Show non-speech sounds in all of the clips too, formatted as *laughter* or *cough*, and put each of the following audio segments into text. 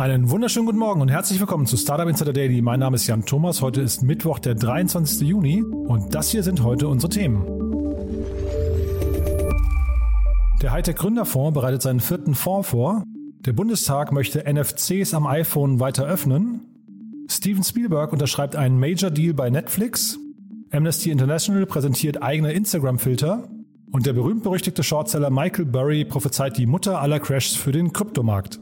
Einen wunderschönen guten Morgen und herzlich willkommen zu Startup Insider Daily. Mein Name ist Jan Thomas. Heute ist Mittwoch, der 23. Juni und das hier sind heute unsere Themen. Der Hightech Gründerfonds bereitet seinen vierten Fonds vor. Der Bundestag möchte NFCs am iPhone weiter öffnen. Steven Spielberg unterschreibt einen Major Deal bei Netflix. Amnesty International präsentiert eigene Instagram-Filter. Und der berühmt-berüchtigte Shortseller Michael Burry prophezeit die Mutter aller Crashs für den Kryptomarkt.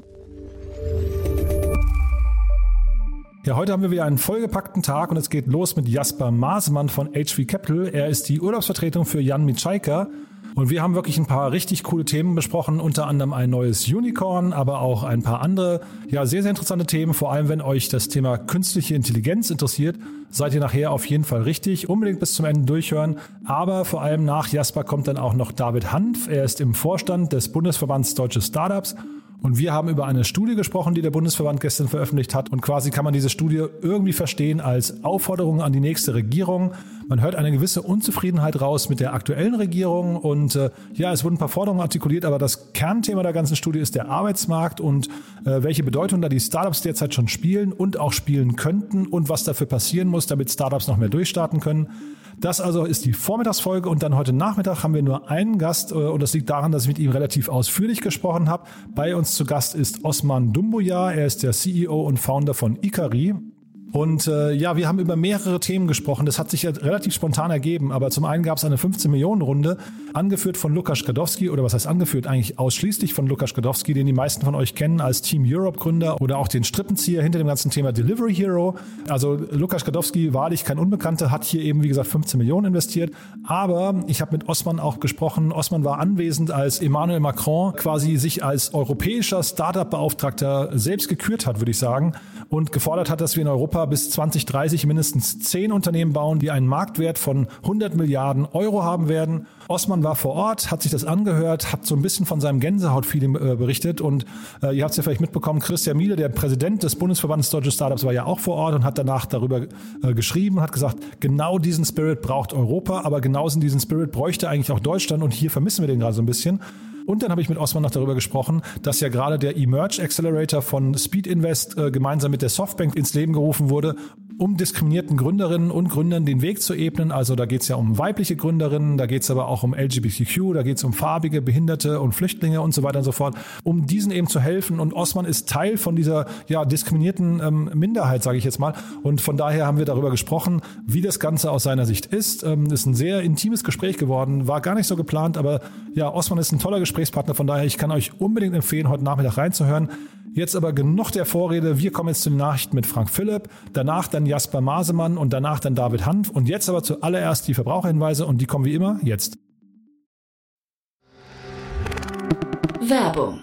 Ja, heute haben wir wieder einen vollgepackten Tag und es geht los mit Jasper Masemann von HV Capital. Er ist die Urlaubsvertretung für Jan Mitschaiker. Und wir haben wirklich ein paar richtig coole Themen besprochen, unter anderem ein neues Unicorn, aber auch ein paar andere, ja, sehr, sehr interessante Themen. Vor allem, wenn euch das Thema künstliche Intelligenz interessiert, seid ihr nachher auf jeden Fall richtig. Unbedingt bis zum Ende durchhören. Aber vor allem nach Jasper kommt dann auch noch David Hanf. Er ist im Vorstand des Bundesverbands Deutsche Startups und wir haben über eine Studie gesprochen, die der Bundesverband gestern veröffentlicht hat. Und quasi kann man diese Studie irgendwie verstehen als Aufforderung an die nächste Regierung. Man hört eine gewisse Unzufriedenheit raus mit der aktuellen Regierung. Und äh, ja, es wurden ein paar Forderungen artikuliert, aber das Kernthema der ganzen Studie ist der Arbeitsmarkt und äh, welche Bedeutung da die Startups derzeit schon spielen und auch spielen könnten und was dafür passieren muss, damit Startups noch mehr durchstarten können. Das also ist die Vormittagsfolge und dann heute Nachmittag haben wir nur einen Gast äh, und das liegt daran, dass ich mit ihm relativ ausführlich gesprochen habe. Bei uns zu Gast ist Osman Dumbuya, er ist der CEO und Founder von Ikari. Und äh, ja, wir haben über mehrere Themen gesprochen. Das hat sich ja relativ spontan ergeben. Aber zum einen gab es eine 15-Millionen-Runde, angeführt von Lukas Gadowski, oder was heißt angeführt? Eigentlich ausschließlich von Lukas Gadowski, den die meisten von euch kennen als Team Europe-Gründer oder auch den Strippenzieher hinter dem ganzen Thema Delivery Hero. Also Lukas Gadowski, wahrlich kein Unbekannter, hat hier eben, wie gesagt, 15 Millionen investiert. Aber ich habe mit Osman auch gesprochen. Osman war anwesend, als Emmanuel Macron quasi sich als europäischer Startup-Beauftragter selbst gekürt hat, würde ich sagen, und gefordert hat, dass wir in Europa Europa bis 2030 mindestens zehn Unternehmen bauen, die einen Marktwert von 100 Milliarden Euro haben werden. Osman war vor Ort, hat sich das angehört, hat so ein bisschen von seinem Gänsehautfeeling äh, berichtet und äh, ihr habt es ja vielleicht mitbekommen, Christian Miele, der Präsident des Bundesverbandes Deutsche Startups, war ja auch vor Ort und hat danach darüber äh, geschrieben, hat gesagt, genau diesen Spirit braucht Europa, aber genauso diesen Spirit bräuchte eigentlich auch Deutschland und hier vermissen wir den gerade so ein bisschen. Und dann habe ich mit Osman noch darüber gesprochen, dass ja gerade der Emerge Accelerator von Speed Invest äh, gemeinsam mit der Softbank ins Leben gerufen wurde, um diskriminierten Gründerinnen und Gründern den Weg zu ebnen. Also da geht es ja um weibliche Gründerinnen, da geht es aber auch um LGBTQ, da geht es um farbige, Behinderte und Flüchtlinge und so weiter und so fort, um diesen eben zu helfen. Und Osman ist Teil von dieser ja, diskriminierten ähm, Minderheit, sage ich jetzt mal. Und von daher haben wir darüber gesprochen, wie das Ganze aus seiner Sicht ist. Ähm, ist ein sehr intimes Gespräch geworden, war gar nicht so geplant, aber ja, Osman ist ein toller Gesprächspartner. Von daher, ich kann euch unbedingt empfehlen, heute Nachmittag reinzuhören. Jetzt aber genug der Vorrede. Wir kommen jetzt zu den Nachrichten mit Frank Philipp, danach dann Jasper Masemann und danach dann David Hanf. Und jetzt aber zuallererst die Verbraucherhinweise und die kommen wie immer jetzt. Werbung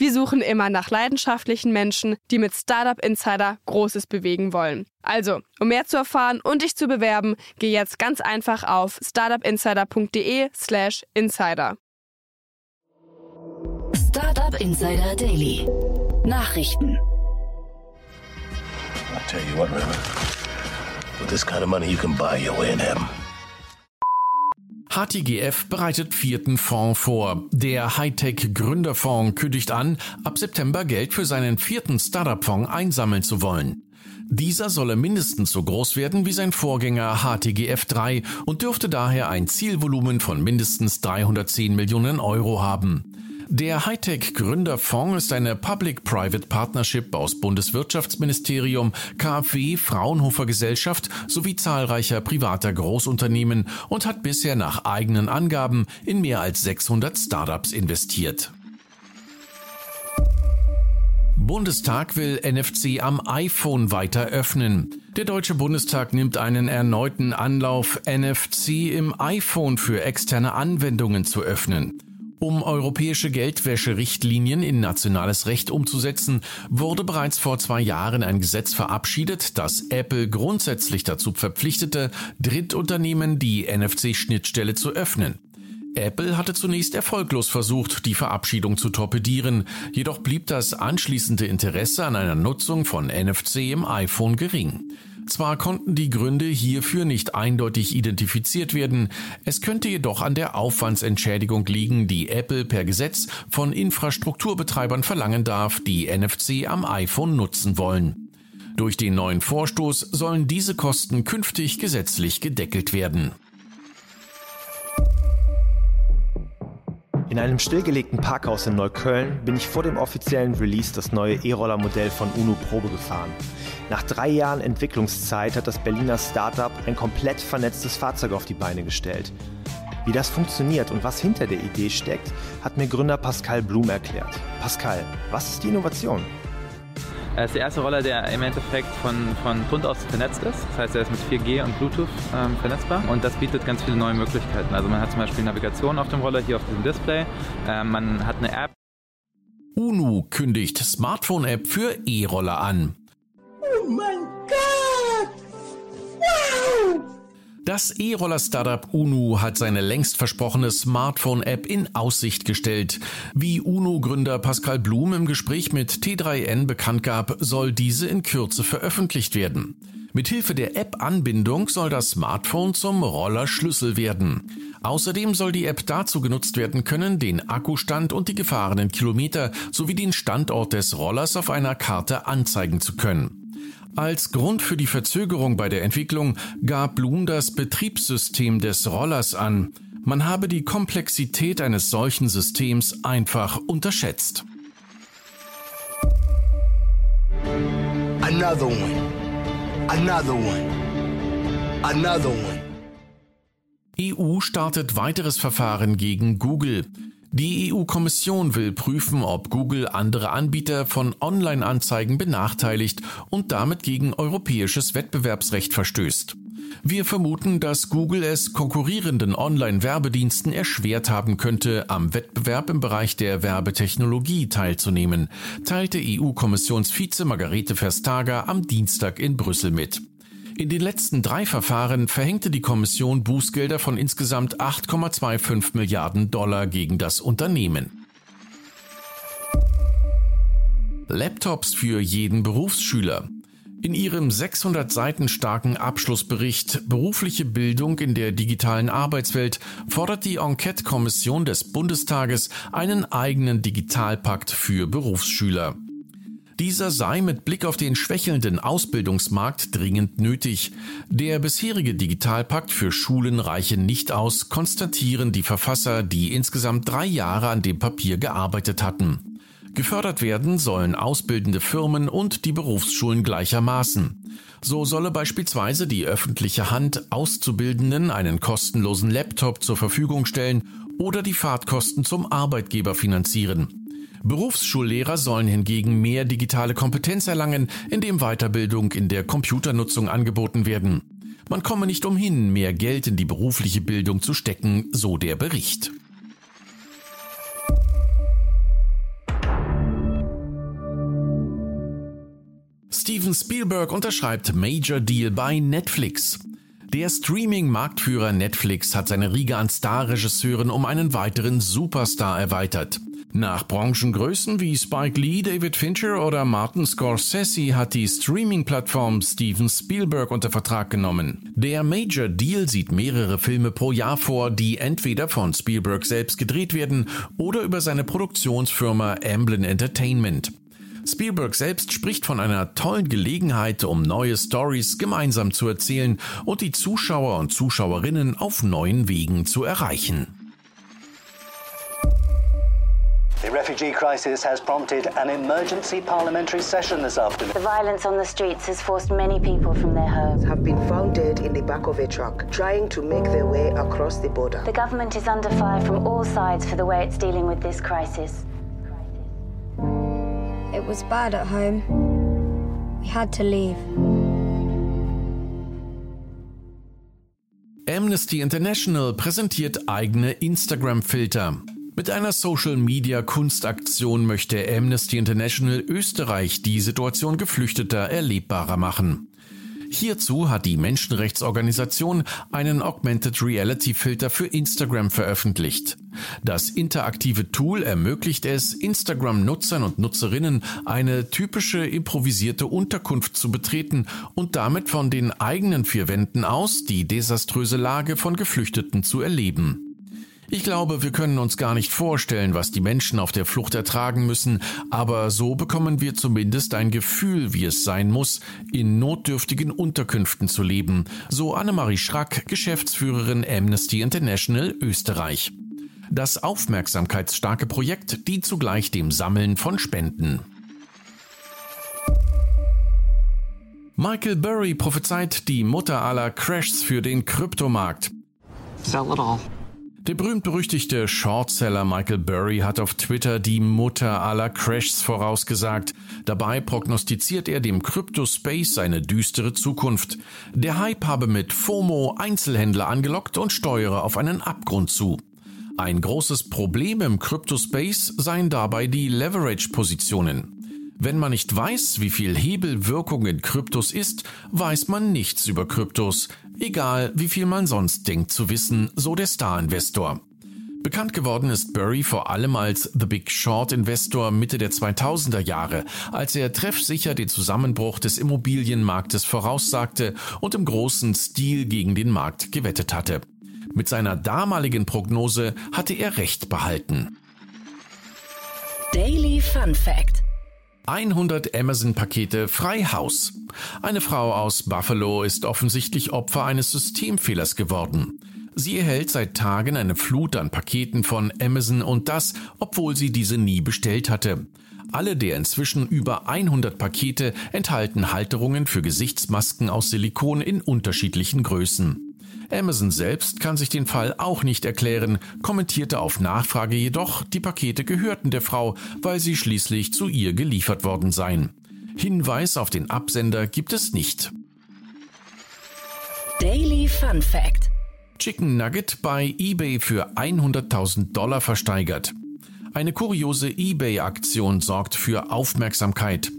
Wir suchen immer nach leidenschaftlichen Menschen, die mit Startup Insider Großes bewegen wollen. Also, um mehr zu erfahren und dich zu bewerben, geh jetzt ganz einfach auf startupinsider.de/slash insider. Startup Insider Daily. Nachrichten. I tell you what, Raymond. With this kind of money, you can buy your way in heaven. HTGF bereitet vierten Fonds vor. Der Hightech Gründerfonds kündigt an, ab September Geld für seinen vierten Startup-Fonds einsammeln zu wollen. Dieser solle mindestens so groß werden wie sein Vorgänger HTGF 3 und dürfte daher ein Zielvolumen von mindestens 310 Millionen Euro haben. Der Hightech-Gründerfonds ist eine Public-Private Partnership aus Bundeswirtschaftsministerium, KfW, Fraunhofer Gesellschaft sowie zahlreicher privater Großunternehmen und hat bisher nach eigenen Angaben in mehr als 600 Startups investiert. Bundestag will NFC am iPhone weiter öffnen. Der Deutsche Bundestag nimmt einen erneuten Anlauf, NFC im iPhone für externe Anwendungen zu öffnen. Um europäische Geldwäscherichtlinien in nationales Recht umzusetzen, wurde bereits vor zwei Jahren ein Gesetz verabschiedet, das Apple grundsätzlich dazu verpflichtete, Drittunternehmen die NFC-Schnittstelle zu öffnen. Apple hatte zunächst erfolglos versucht, die Verabschiedung zu torpedieren, jedoch blieb das anschließende Interesse an einer Nutzung von NFC im iPhone gering. Zwar konnten die Gründe hierfür nicht eindeutig identifiziert werden, es könnte jedoch an der Aufwandsentschädigung liegen, die Apple per Gesetz von Infrastrukturbetreibern verlangen darf, die NFC am iPhone nutzen wollen. Durch den neuen Vorstoß sollen diese Kosten künftig gesetzlich gedeckelt werden. In einem stillgelegten Parkhaus in Neukölln bin ich vor dem offiziellen Release das neue E-Roller-Modell von UNO Probe gefahren. Nach drei Jahren Entwicklungszeit hat das Berliner Startup ein komplett vernetztes Fahrzeug auf die Beine gestellt. Wie das funktioniert und was hinter der Idee steckt, hat mir Gründer Pascal Blum erklärt. Pascal, was ist die Innovation? Er ist der erste Roller, der im Endeffekt von, von Grund aus vernetzt ist. Das heißt, er ist mit 4G und Bluetooth ähm, vernetzbar und das bietet ganz viele neue Möglichkeiten. Also man hat zum Beispiel Navigation auf dem Roller hier auf diesem Display. Ähm, man hat eine App. UNU kündigt Smartphone-App für E-Roller an. Oh mein Gott! Wow! Das E-Roller-Startup UNU hat seine längst versprochene Smartphone-App in Aussicht gestellt. Wie UNU-Gründer Pascal Blum im Gespräch mit T3N bekannt gab, soll diese in Kürze veröffentlicht werden. Mithilfe der App-Anbindung soll das Smartphone zum Rollerschlüssel werden. Außerdem soll die App dazu genutzt werden können, den Akkustand und die gefahrenen Kilometer sowie den Standort des Rollers auf einer Karte anzeigen zu können. Als Grund für die Verzögerung bei der Entwicklung gab Blum das Betriebssystem des Rollers an. Man habe die Komplexität eines solchen Systems einfach unterschätzt. Another one. Another one. Another one. EU startet weiteres Verfahren gegen Google. Die EU-Kommission will prüfen, ob Google andere Anbieter von Online-Anzeigen benachteiligt und damit gegen europäisches Wettbewerbsrecht verstößt. Wir vermuten, dass Google es konkurrierenden Online-Werbediensten erschwert haben könnte, am Wettbewerb im Bereich der Werbetechnologie teilzunehmen, teilte EU-Kommissionsvize Margarete Verstager am Dienstag in Brüssel mit. In den letzten drei Verfahren verhängte die Kommission Bußgelder von insgesamt 8,25 Milliarden Dollar gegen das Unternehmen. Laptops für jeden Berufsschüler. In ihrem 600 Seiten starken Abschlussbericht Berufliche Bildung in der digitalen Arbeitswelt fordert die Enquete-Kommission des Bundestages einen eigenen Digitalpakt für Berufsschüler. Dieser sei mit Blick auf den schwächelnden Ausbildungsmarkt dringend nötig. Der bisherige Digitalpakt für Schulen reiche nicht aus, konstatieren die Verfasser, die insgesamt drei Jahre an dem Papier gearbeitet hatten. Gefördert werden sollen ausbildende Firmen und die Berufsschulen gleichermaßen. So solle beispielsweise die öffentliche Hand Auszubildenden einen kostenlosen Laptop zur Verfügung stellen oder die Fahrtkosten zum Arbeitgeber finanzieren. Berufsschullehrer sollen hingegen mehr digitale Kompetenz erlangen, indem Weiterbildung in der Computernutzung angeboten werden. Man komme nicht umhin, mehr Geld in die berufliche Bildung zu stecken, so der Bericht. Steven Spielberg unterschreibt Major Deal bei Netflix. Der Streaming-Marktführer Netflix hat seine Riege an Starregisseuren um einen weiteren Superstar erweitert. Nach Branchengrößen wie Spike Lee, David Fincher oder Martin Scorsese hat die Streaming-Plattform Steven Spielberg unter Vertrag genommen. Der Major Deal sieht mehrere Filme pro Jahr vor, die entweder von Spielberg selbst gedreht werden oder über seine Produktionsfirma Amblin Entertainment. Spielberg selbst spricht von einer tollen Gelegenheit, um neue Stories gemeinsam zu erzählen und die Zuschauer und Zuschauerinnen auf neuen Wegen zu erreichen. The refugee crisis has prompted an emergency parliamentary session this afternoon. The violence on the streets has forced many people from their homes. Have been found dead in the back of a truck, trying to make their way across the border. The government is under fire from all sides for the way it's dealing with this crisis. It was bad at home. We had to leave. Amnesty International präsentiert eigene Instagram-Filter. Mit einer Social-Media-Kunstaktion möchte Amnesty International Österreich die Situation Geflüchteter erlebbarer machen. Hierzu hat die Menschenrechtsorganisation einen Augmented Reality Filter für Instagram veröffentlicht. Das interaktive Tool ermöglicht es, Instagram-Nutzern und Nutzerinnen eine typische improvisierte Unterkunft zu betreten und damit von den eigenen vier Wänden aus die desaströse Lage von Geflüchteten zu erleben. Ich glaube, wir können uns gar nicht vorstellen, was die Menschen auf der Flucht ertragen müssen, aber so bekommen wir zumindest ein Gefühl, wie es sein muss, in notdürftigen Unterkünften zu leben, so Annemarie Schrack, Geschäftsführerin Amnesty International Österreich. Das aufmerksamkeitsstarke Projekt dient zugleich dem Sammeln von Spenden. Michael Burry prophezeit die Mutter aller Crashs für den Kryptomarkt. Sell it all. Der berühmt-berüchtigte Shortseller Michael Burry hat auf Twitter die Mutter aller Crashs vorausgesagt. Dabei prognostiziert er dem Crypto-Space eine düstere Zukunft. Der Hype habe mit FOMO Einzelhändler angelockt und steuere auf einen Abgrund zu. Ein großes Problem im Crypto-Space seien dabei die Leverage-Positionen. Wenn man nicht weiß, wie viel Hebelwirkung in Kryptos ist, weiß man nichts über Kryptos, egal wie viel man sonst denkt zu wissen, so der Star-Investor. Bekannt geworden ist Burry vor allem als The Big Short Investor Mitte der 2000er Jahre, als er treffsicher den Zusammenbruch des Immobilienmarktes voraussagte und im großen Stil gegen den Markt gewettet hatte. Mit seiner damaligen Prognose hatte er recht behalten. Daily Fun Fact 100 Amazon-Pakete frei Haus. Eine Frau aus Buffalo ist offensichtlich Opfer eines Systemfehlers geworden. Sie erhält seit Tagen eine Flut an Paketen von Amazon und das, obwohl sie diese nie bestellt hatte. Alle der inzwischen über 100 Pakete enthalten Halterungen für Gesichtsmasken aus Silikon in unterschiedlichen Größen. Amazon selbst kann sich den Fall auch nicht erklären, kommentierte auf Nachfrage jedoch, die Pakete gehörten der Frau, weil sie schließlich zu ihr geliefert worden seien. Hinweis auf den Absender gibt es nicht. Daily Fun Fact Chicken Nugget bei eBay für 100.000 Dollar versteigert. Eine kuriose eBay-Aktion sorgt für Aufmerksamkeit.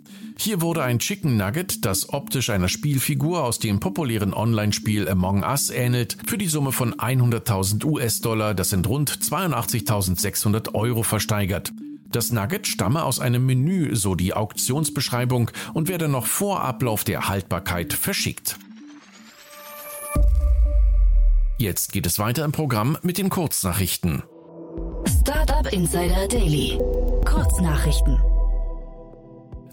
Hier wurde ein Chicken Nugget, das optisch einer Spielfigur aus dem populären Online-Spiel Among Us ähnelt, für die Summe von 100.000 US-Dollar, das sind rund 82.600 Euro, versteigert. Das Nugget stamme aus einem Menü, so die Auktionsbeschreibung, und werde noch vor Ablauf der Haltbarkeit verschickt. Jetzt geht es weiter im Programm mit den Kurznachrichten. Startup Insider Daily. Kurznachrichten.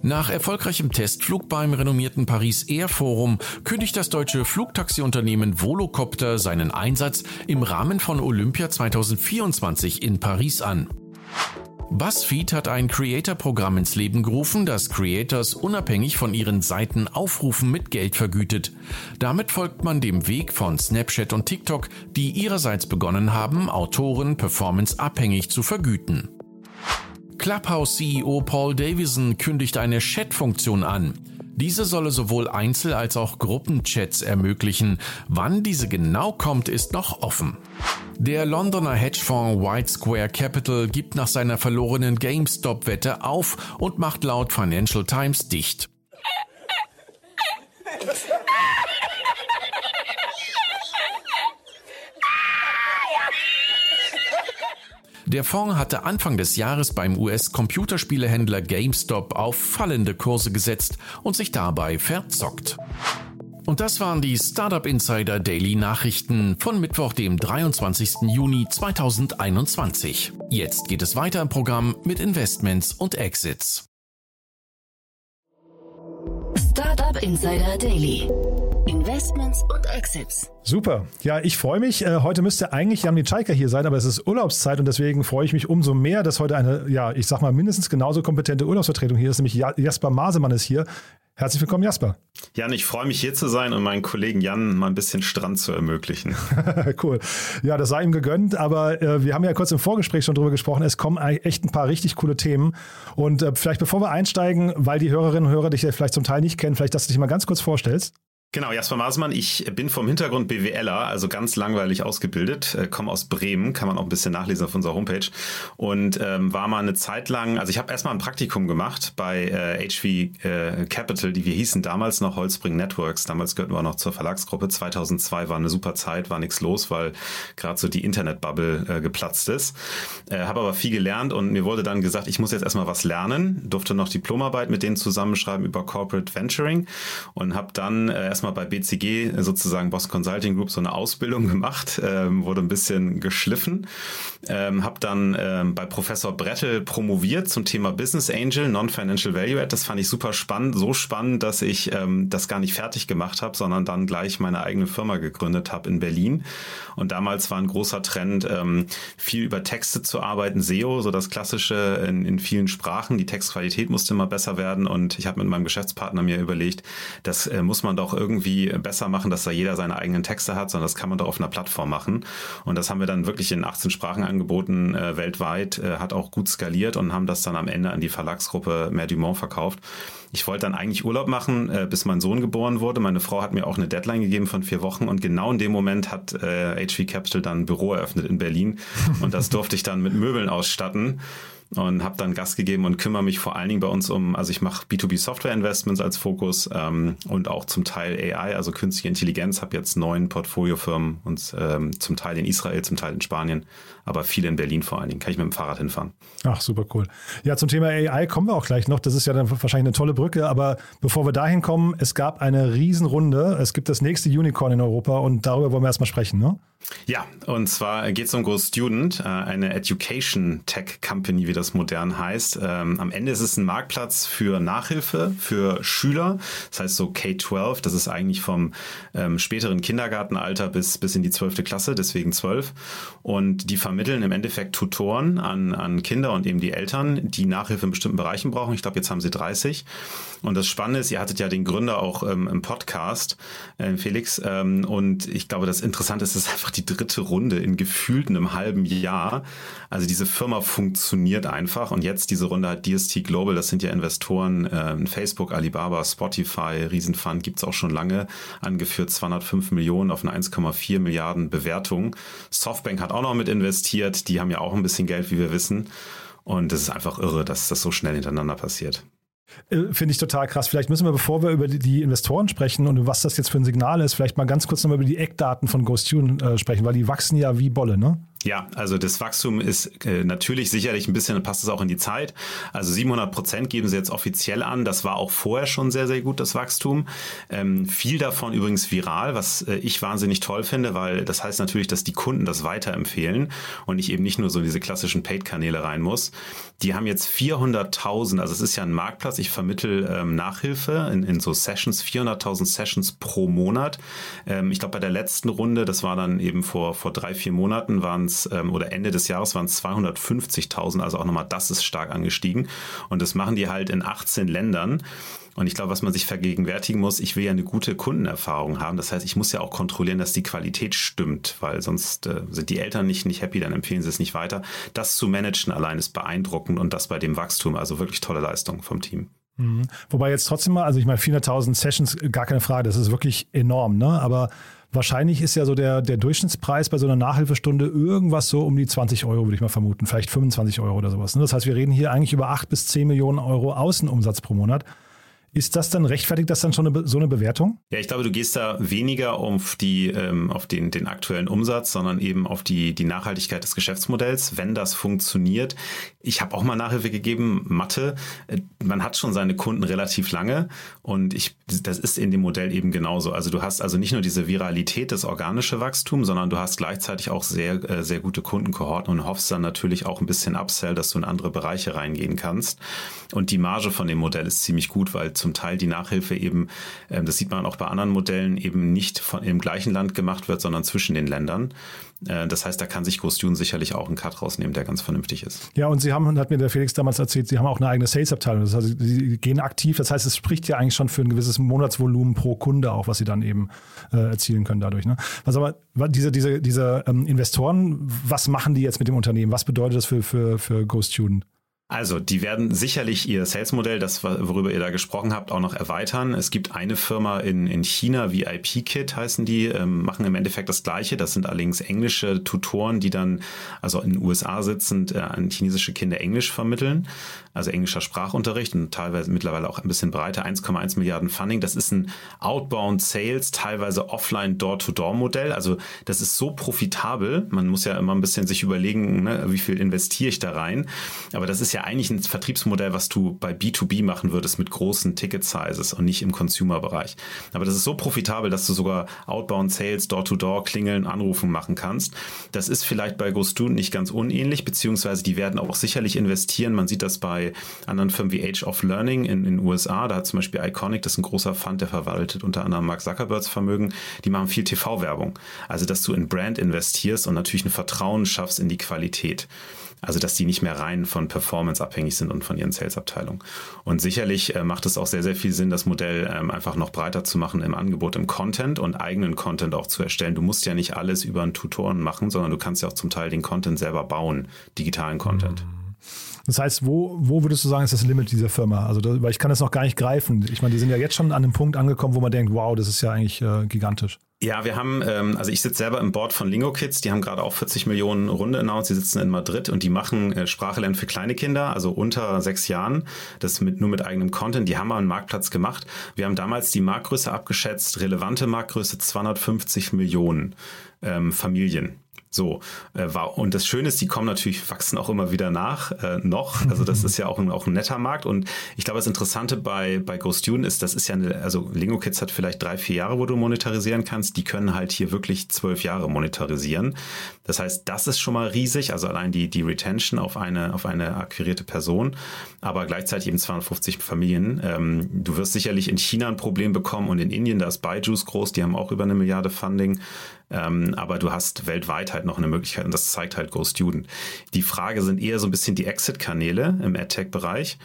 Nach erfolgreichem Testflug beim renommierten Paris Air Forum kündigt das deutsche Flugtaxiunternehmen Volocopter seinen Einsatz im Rahmen von Olympia 2024 in Paris an. BuzzFeed hat ein Creator-Programm ins Leben gerufen, das Creators unabhängig von ihren Seiten Aufrufen mit Geld vergütet. Damit folgt man dem Weg von Snapchat und TikTok, die ihrerseits begonnen haben, Autoren performanceabhängig zu vergüten. Clubhouse-CEO Paul Davison kündigt eine Chat-Funktion an. Diese solle sowohl Einzel- als auch Gruppenchats ermöglichen. Wann diese genau kommt, ist noch offen. Der Londoner Hedgefonds White Square Capital gibt nach seiner verlorenen GameStop-Wette auf und macht laut Financial Times dicht. Der Fonds hatte Anfang des Jahres beim US-Computerspielehändler GameStop auf fallende Kurse gesetzt und sich dabei verzockt. Und das waren die Startup Insider Daily Nachrichten von Mittwoch, dem 23. Juni 2021. Jetzt geht es weiter im Programm mit Investments und Exits. Startup Insider Daily. Investments und Exits. Super. Ja, ich freue mich. Äh, heute müsste eigentlich Jan Mitschaiker hier sein, aber es ist Urlaubszeit und deswegen freue ich mich umso mehr, dass heute eine, ja, ich sag mal, mindestens genauso kompetente Urlaubsvertretung hier ist, nämlich Jasper Masemann ist hier. Herzlich willkommen, Jasper. Jan, ich freue mich hier zu sein und meinen Kollegen Jan mal ein bisschen Strand zu ermöglichen. *laughs* cool. Ja, das sei ihm gegönnt, aber äh, wir haben ja kurz im Vorgespräch schon drüber gesprochen. Es kommen echt ein paar richtig coole Themen. Und äh, vielleicht bevor wir einsteigen, weil die Hörerinnen und Hörer dich ja vielleicht zum Teil nicht kennen, vielleicht, dass du dich mal ganz kurz vorstellst. Genau, Jasper Maßmann, ich bin vom Hintergrund BWLer, also ganz langweilig ausgebildet, äh, komme aus Bremen, kann man auch ein bisschen nachlesen auf unserer Homepage. Und ähm, war mal eine Zeit lang, also ich habe erstmal ein Praktikum gemacht bei äh, HV äh, Capital, die wir hießen damals noch Holzbring Networks, damals gehörten wir noch zur Verlagsgruppe, 2002 war eine super Zeit, war nichts los, weil gerade so die Internetbubble äh, geplatzt ist, äh, habe aber viel gelernt und mir wurde dann gesagt, ich muss jetzt erstmal was lernen, durfte noch Diplomarbeit mit denen zusammenschreiben über Corporate Venturing und habe dann äh, erstmal bei BCG, sozusagen Boss Consulting Group, so eine Ausbildung *laughs* gemacht, ähm, wurde ein bisschen geschliffen, ähm, habe dann ähm, bei Professor Brettel promoviert zum Thema Business Angel, Non-Financial Value Add. Das fand ich super spannend, so spannend, dass ich ähm, das gar nicht fertig gemacht habe, sondern dann gleich meine eigene Firma gegründet habe in Berlin. Und damals war ein großer Trend, ähm, viel über Texte zu arbeiten, SEO, so das klassische in, in vielen Sprachen. Die Textqualität musste immer besser werden und ich habe mit meinem Geschäftspartner mir überlegt, das äh, muss man doch irgendwie irgendwie besser machen, dass da jeder seine eigenen Texte hat, sondern das kann man doch auf einer Plattform machen. Und das haben wir dann wirklich in 18 Sprachen angeboten, äh, weltweit, äh, hat auch gut skaliert und haben das dann am Ende an die Verlagsgruppe Mer Dumont verkauft. Ich wollte dann eigentlich Urlaub machen, äh, bis mein Sohn geboren wurde. Meine Frau hat mir auch eine Deadline gegeben von vier Wochen und genau in dem Moment hat äh, HV Capital dann ein Büro eröffnet in Berlin und das durfte ich dann mit Möbeln ausstatten und habe dann Gas gegeben und kümmere mich vor allen Dingen bei uns um, also ich mache B2B Software Investments als Fokus ähm, und auch zum Teil AI, also künstliche Intelligenz, habe jetzt neun Portfoliofirmen und ähm, zum Teil in Israel, zum Teil in Spanien, aber viele in Berlin vor allen Dingen. Kann ich mit dem Fahrrad hinfahren. Ach, super cool. Ja, zum Thema AI kommen wir auch gleich noch. Das ist ja dann wahrscheinlich eine tolle Brücke, aber bevor wir dahin kommen, es gab eine Riesenrunde. Es gibt das nächste Unicorn in Europa und darüber wollen wir erstmal sprechen, ne? Ja, und zwar geht es um Student, äh, eine Education Tech Company, wie das modern heißt. Ähm, am Ende ist es ein Marktplatz für Nachhilfe, für Schüler. Das heißt so K-12, das ist eigentlich vom ähm, späteren Kindergartenalter bis, bis in die 12. Klasse, deswegen 12. Und die vermitteln im Endeffekt Tutoren an, an Kinder und eben die Eltern, die Nachhilfe in bestimmten Bereichen brauchen. Ich glaube, jetzt haben sie 30. Und das Spannende ist, ihr hattet ja den Gründer auch ähm, im Podcast, äh, Felix. Und ich glaube, das Interessante ist, es ist einfach die dritte Runde in gefühlt einem halben Jahr. Also diese Firma funktioniert einfach. Und jetzt diese Runde hat DST Global, das sind ja Investoren, äh, Facebook, Alibaba, Spotify, Riesenfund, gibt's auch schon lange, angeführt 205 Millionen auf eine 1,4 Milliarden Bewertung. Softbank hat auch noch mit investiert, die haben ja auch ein bisschen Geld, wie wir wissen. Und es ist einfach irre, dass das so schnell hintereinander passiert. Äh, finde ich total krass. Vielleicht müssen wir, bevor wir über die Investoren sprechen und was das jetzt für ein Signal ist, vielleicht mal ganz kurz nochmal über die Eckdaten von GhostTune äh, sprechen, weil die wachsen ja wie Bolle, ne? Ja, also das Wachstum ist äh, natürlich sicherlich ein bisschen, passt es auch in die Zeit. Also 700 Prozent geben sie jetzt offiziell an. Das war auch vorher schon sehr, sehr gut, das Wachstum. Ähm, viel davon übrigens viral, was äh, ich wahnsinnig toll finde, weil das heißt natürlich, dass die Kunden das weiterempfehlen und ich eben nicht nur so in diese klassischen Paid-Kanäle rein muss. Die haben jetzt 400.000, also es ist ja ein Marktplatz, ich vermittel ähm, Nachhilfe in, in so Sessions, 400.000 Sessions pro Monat. Ähm, ich glaube, bei der letzten Runde, das war dann eben vor, vor drei, vier Monaten, waren es, ähm, oder Ende des Jahres waren es 250.000, also auch nochmal das ist stark angestiegen. Und das machen die halt in 18 Ländern. Und ich glaube, was man sich vergegenwärtigen muss, ich will ja eine gute Kundenerfahrung haben. Das heißt, ich muss ja auch kontrollieren, dass die Qualität stimmt, weil sonst äh, sind die Eltern nicht, nicht happy, dann empfehlen sie es nicht weiter. Das zu managen allein ist beeindruckend und das bei dem Wachstum, also wirklich tolle Leistung vom Team. Mhm. Wobei jetzt trotzdem mal, also ich meine, 400.000 Sessions, gar keine Frage, das ist wirklich enorm, ne? Aber Wahrscheinlich ist ja so der, der Durchschnittspreis bei so einer Nachhilfestunde irgendwas so um die 20 Euro, würde ich mal vermuten. Vielleicht 25 Euro oder sowas. Ne? Das heißt, wir reden hier eigentlich über 8 bis 10 Millionen Euro Außenumsatz pro Monat. Ist das dann rechtfertigt das dann schon eine, so eine Bewertung? Ja, ich glaube, du gehst da weniger auf die, ähm, auf den, den aktuellen Umsatz, sondern eben auf die, die Nachhaltigkeit des Geschäftsmodells, wenn das funktioniert. Ich habe auch mal Nachhilfe gegeben, Mathe. Äh, man hat schon seine Kunden relativ lange und ich, das ist in dem Modell eben genauso. Also du hast also nicht nur diese Viralität, das organische Wachstum, sondern du hast gleichzeitig auch sehr, äh, sehr gute Kundenkohorten und hoffst dann natürlich auch ein bisschen Upsell, dass du in andere Bereiche reingehen kannst. Und die Marge von dem Modell ist ziemlich gut, weil zum Teil die Nachhilfe eben, ähm, das sieht man auch bei anderen Modellen, eben nicht von, im gleichen Land gemacht wird, sondern zwischen den Ländern. Äh, das heißt, da kann sich GoStune sicherlich auch einen Cut rausnehmen, der ganz vernünftig ist. Ja, und Sie haben, hat mir der Felix damals erzählt, Sie haben auch eine eigene Sales-Abteilung. Das heißt, Sie gehen aktiv. Das heißt, es spricht ja eigentlich schon für ein gewisses Monatsvolumen pro Kunde auch, was Sie dann eben äh, erzielen können dadurch. Ne? Was aber diese, diese, diese ähm, Investoren, was machen die jetzt mit dem Unternehmen? Was bedeutet das für, für, für GoStudent? Also, die werden sicherlich ihr Sales-Modell, das worüber ihr da gesprochen habt, auch noch erweitern. Es gibt eine Firma in, in China, VIP-Kit heißen die, ähm, machen im Endeffekt das Gleiche. Das sind allerdings englische Tutoren, die dann, also in den USA sitzend, äh, an chinesische Kinder Englisch vermitteln. Also englischer Sprachunterricht und teilweise mittlerweile auch ein bisschen breiter. 1,1 Milliarden Funding. Das ist ein Outbound Sales, teilweise offline Door-to-Door-Modell. Also, das ist so profitabel. Man muss ja immer ein bisschen sich überlegen, ne, wie viel investiere ich da rein. Aber das ist ja ja eigentlich ein Vertriebsmodell, was du bei B2B machen würdest mit großen Ticket-Sizes und nicht im Consumer-Bereich. Aber das ist so profitabel, dass du sogar Outbound Sales, Door-to-Door, Klingeln, Anrufen machen kannst. Das ist vielleicht bei GoStudent nicht ganz unähnlich, beziehungsweise die werden auch sicherlich investieren. Man sieht das bei anderen Firmen wie Age of Learning in den USA. Da hat zum Beispiel Iconic, das ist ein großer Fund, der verwaltet unter anderem Mark Zuckerbergs Vermögen. Die machen viel TV-Werbung. Also, dass du in Brand investierst und natürlich ein Vertrauen schaffst in die Qualität. Also, dass die nicht mehr rein von Performance abhängig sind und von ihren Sales-Abteilungen. Und sicherlich äh, macht es auch sehr, sehr viel Sinn, das Modell ähm, einfach noch breiter zu machen im Angebot, im Content und eigenen Content auch zu erstellen. Du musst ja nicht alles über einen Tutoren machen, sondern du kannst ja auch zum Teil den Content selber bauen, digitalen Content. Mhm. Das heißt, wo, wo würdest du sagen, ist das Limit dieser Firma? Also, da, weil ich kann das noch gar nicht greifen. Ich meine, die sind ja jetzt schon an einem Punkt angekommen, wo man denkt, wow, das ist ja eigentlich äh, gigantisch. Ja, wir haben, ähm, also ich sitze selber im Board von Lingo Kids, die haben gerade auch 40 Millionen Runde announced, die sitzen in Madrid und die machen äh, Sprache für kleine Kinder, also unter sechs Jahren, das mit, nur mit eigenem Content, die haben mal einen Marktplatz gemacht. Wir haben damals die Marktgröße abgeschätzt, relevante Marktgröße 250 Millionen ähm, Familien. So, äh, war, und das Schöne ist, die kommen natürlich, wachsen auch immer wieder nach, äh, noch. Also das ist ja auch ein, auch ein netter Markt. Und ich glaube, das Interessante bei, bei GoStudent ist, das ist ja eine, also Lingo Kids hat vielleicht drei, vier Jahre, wo du monetarisieren kannst. Die können halt hier wirklich zwölf Jahre monetarisieren. Das heißt, das ist schon mal riesig. Also allein die, die Retention auf eine, auf eine akquirierte Person, aber gleichzeitig eben 250 Familien. Ähm, du wirst sicherlich in China ein Problem bekommen und in Indien, da ist Baiju's groß, die haben auch über eine Milliarde Funding. Ähm, aber du hast weltweit halt noch eine Möglichkeit und das zeigt halt GoStudent. Die Frage sind eher so ein bisschen die Exit-Kanäle im AdTech-Bereich.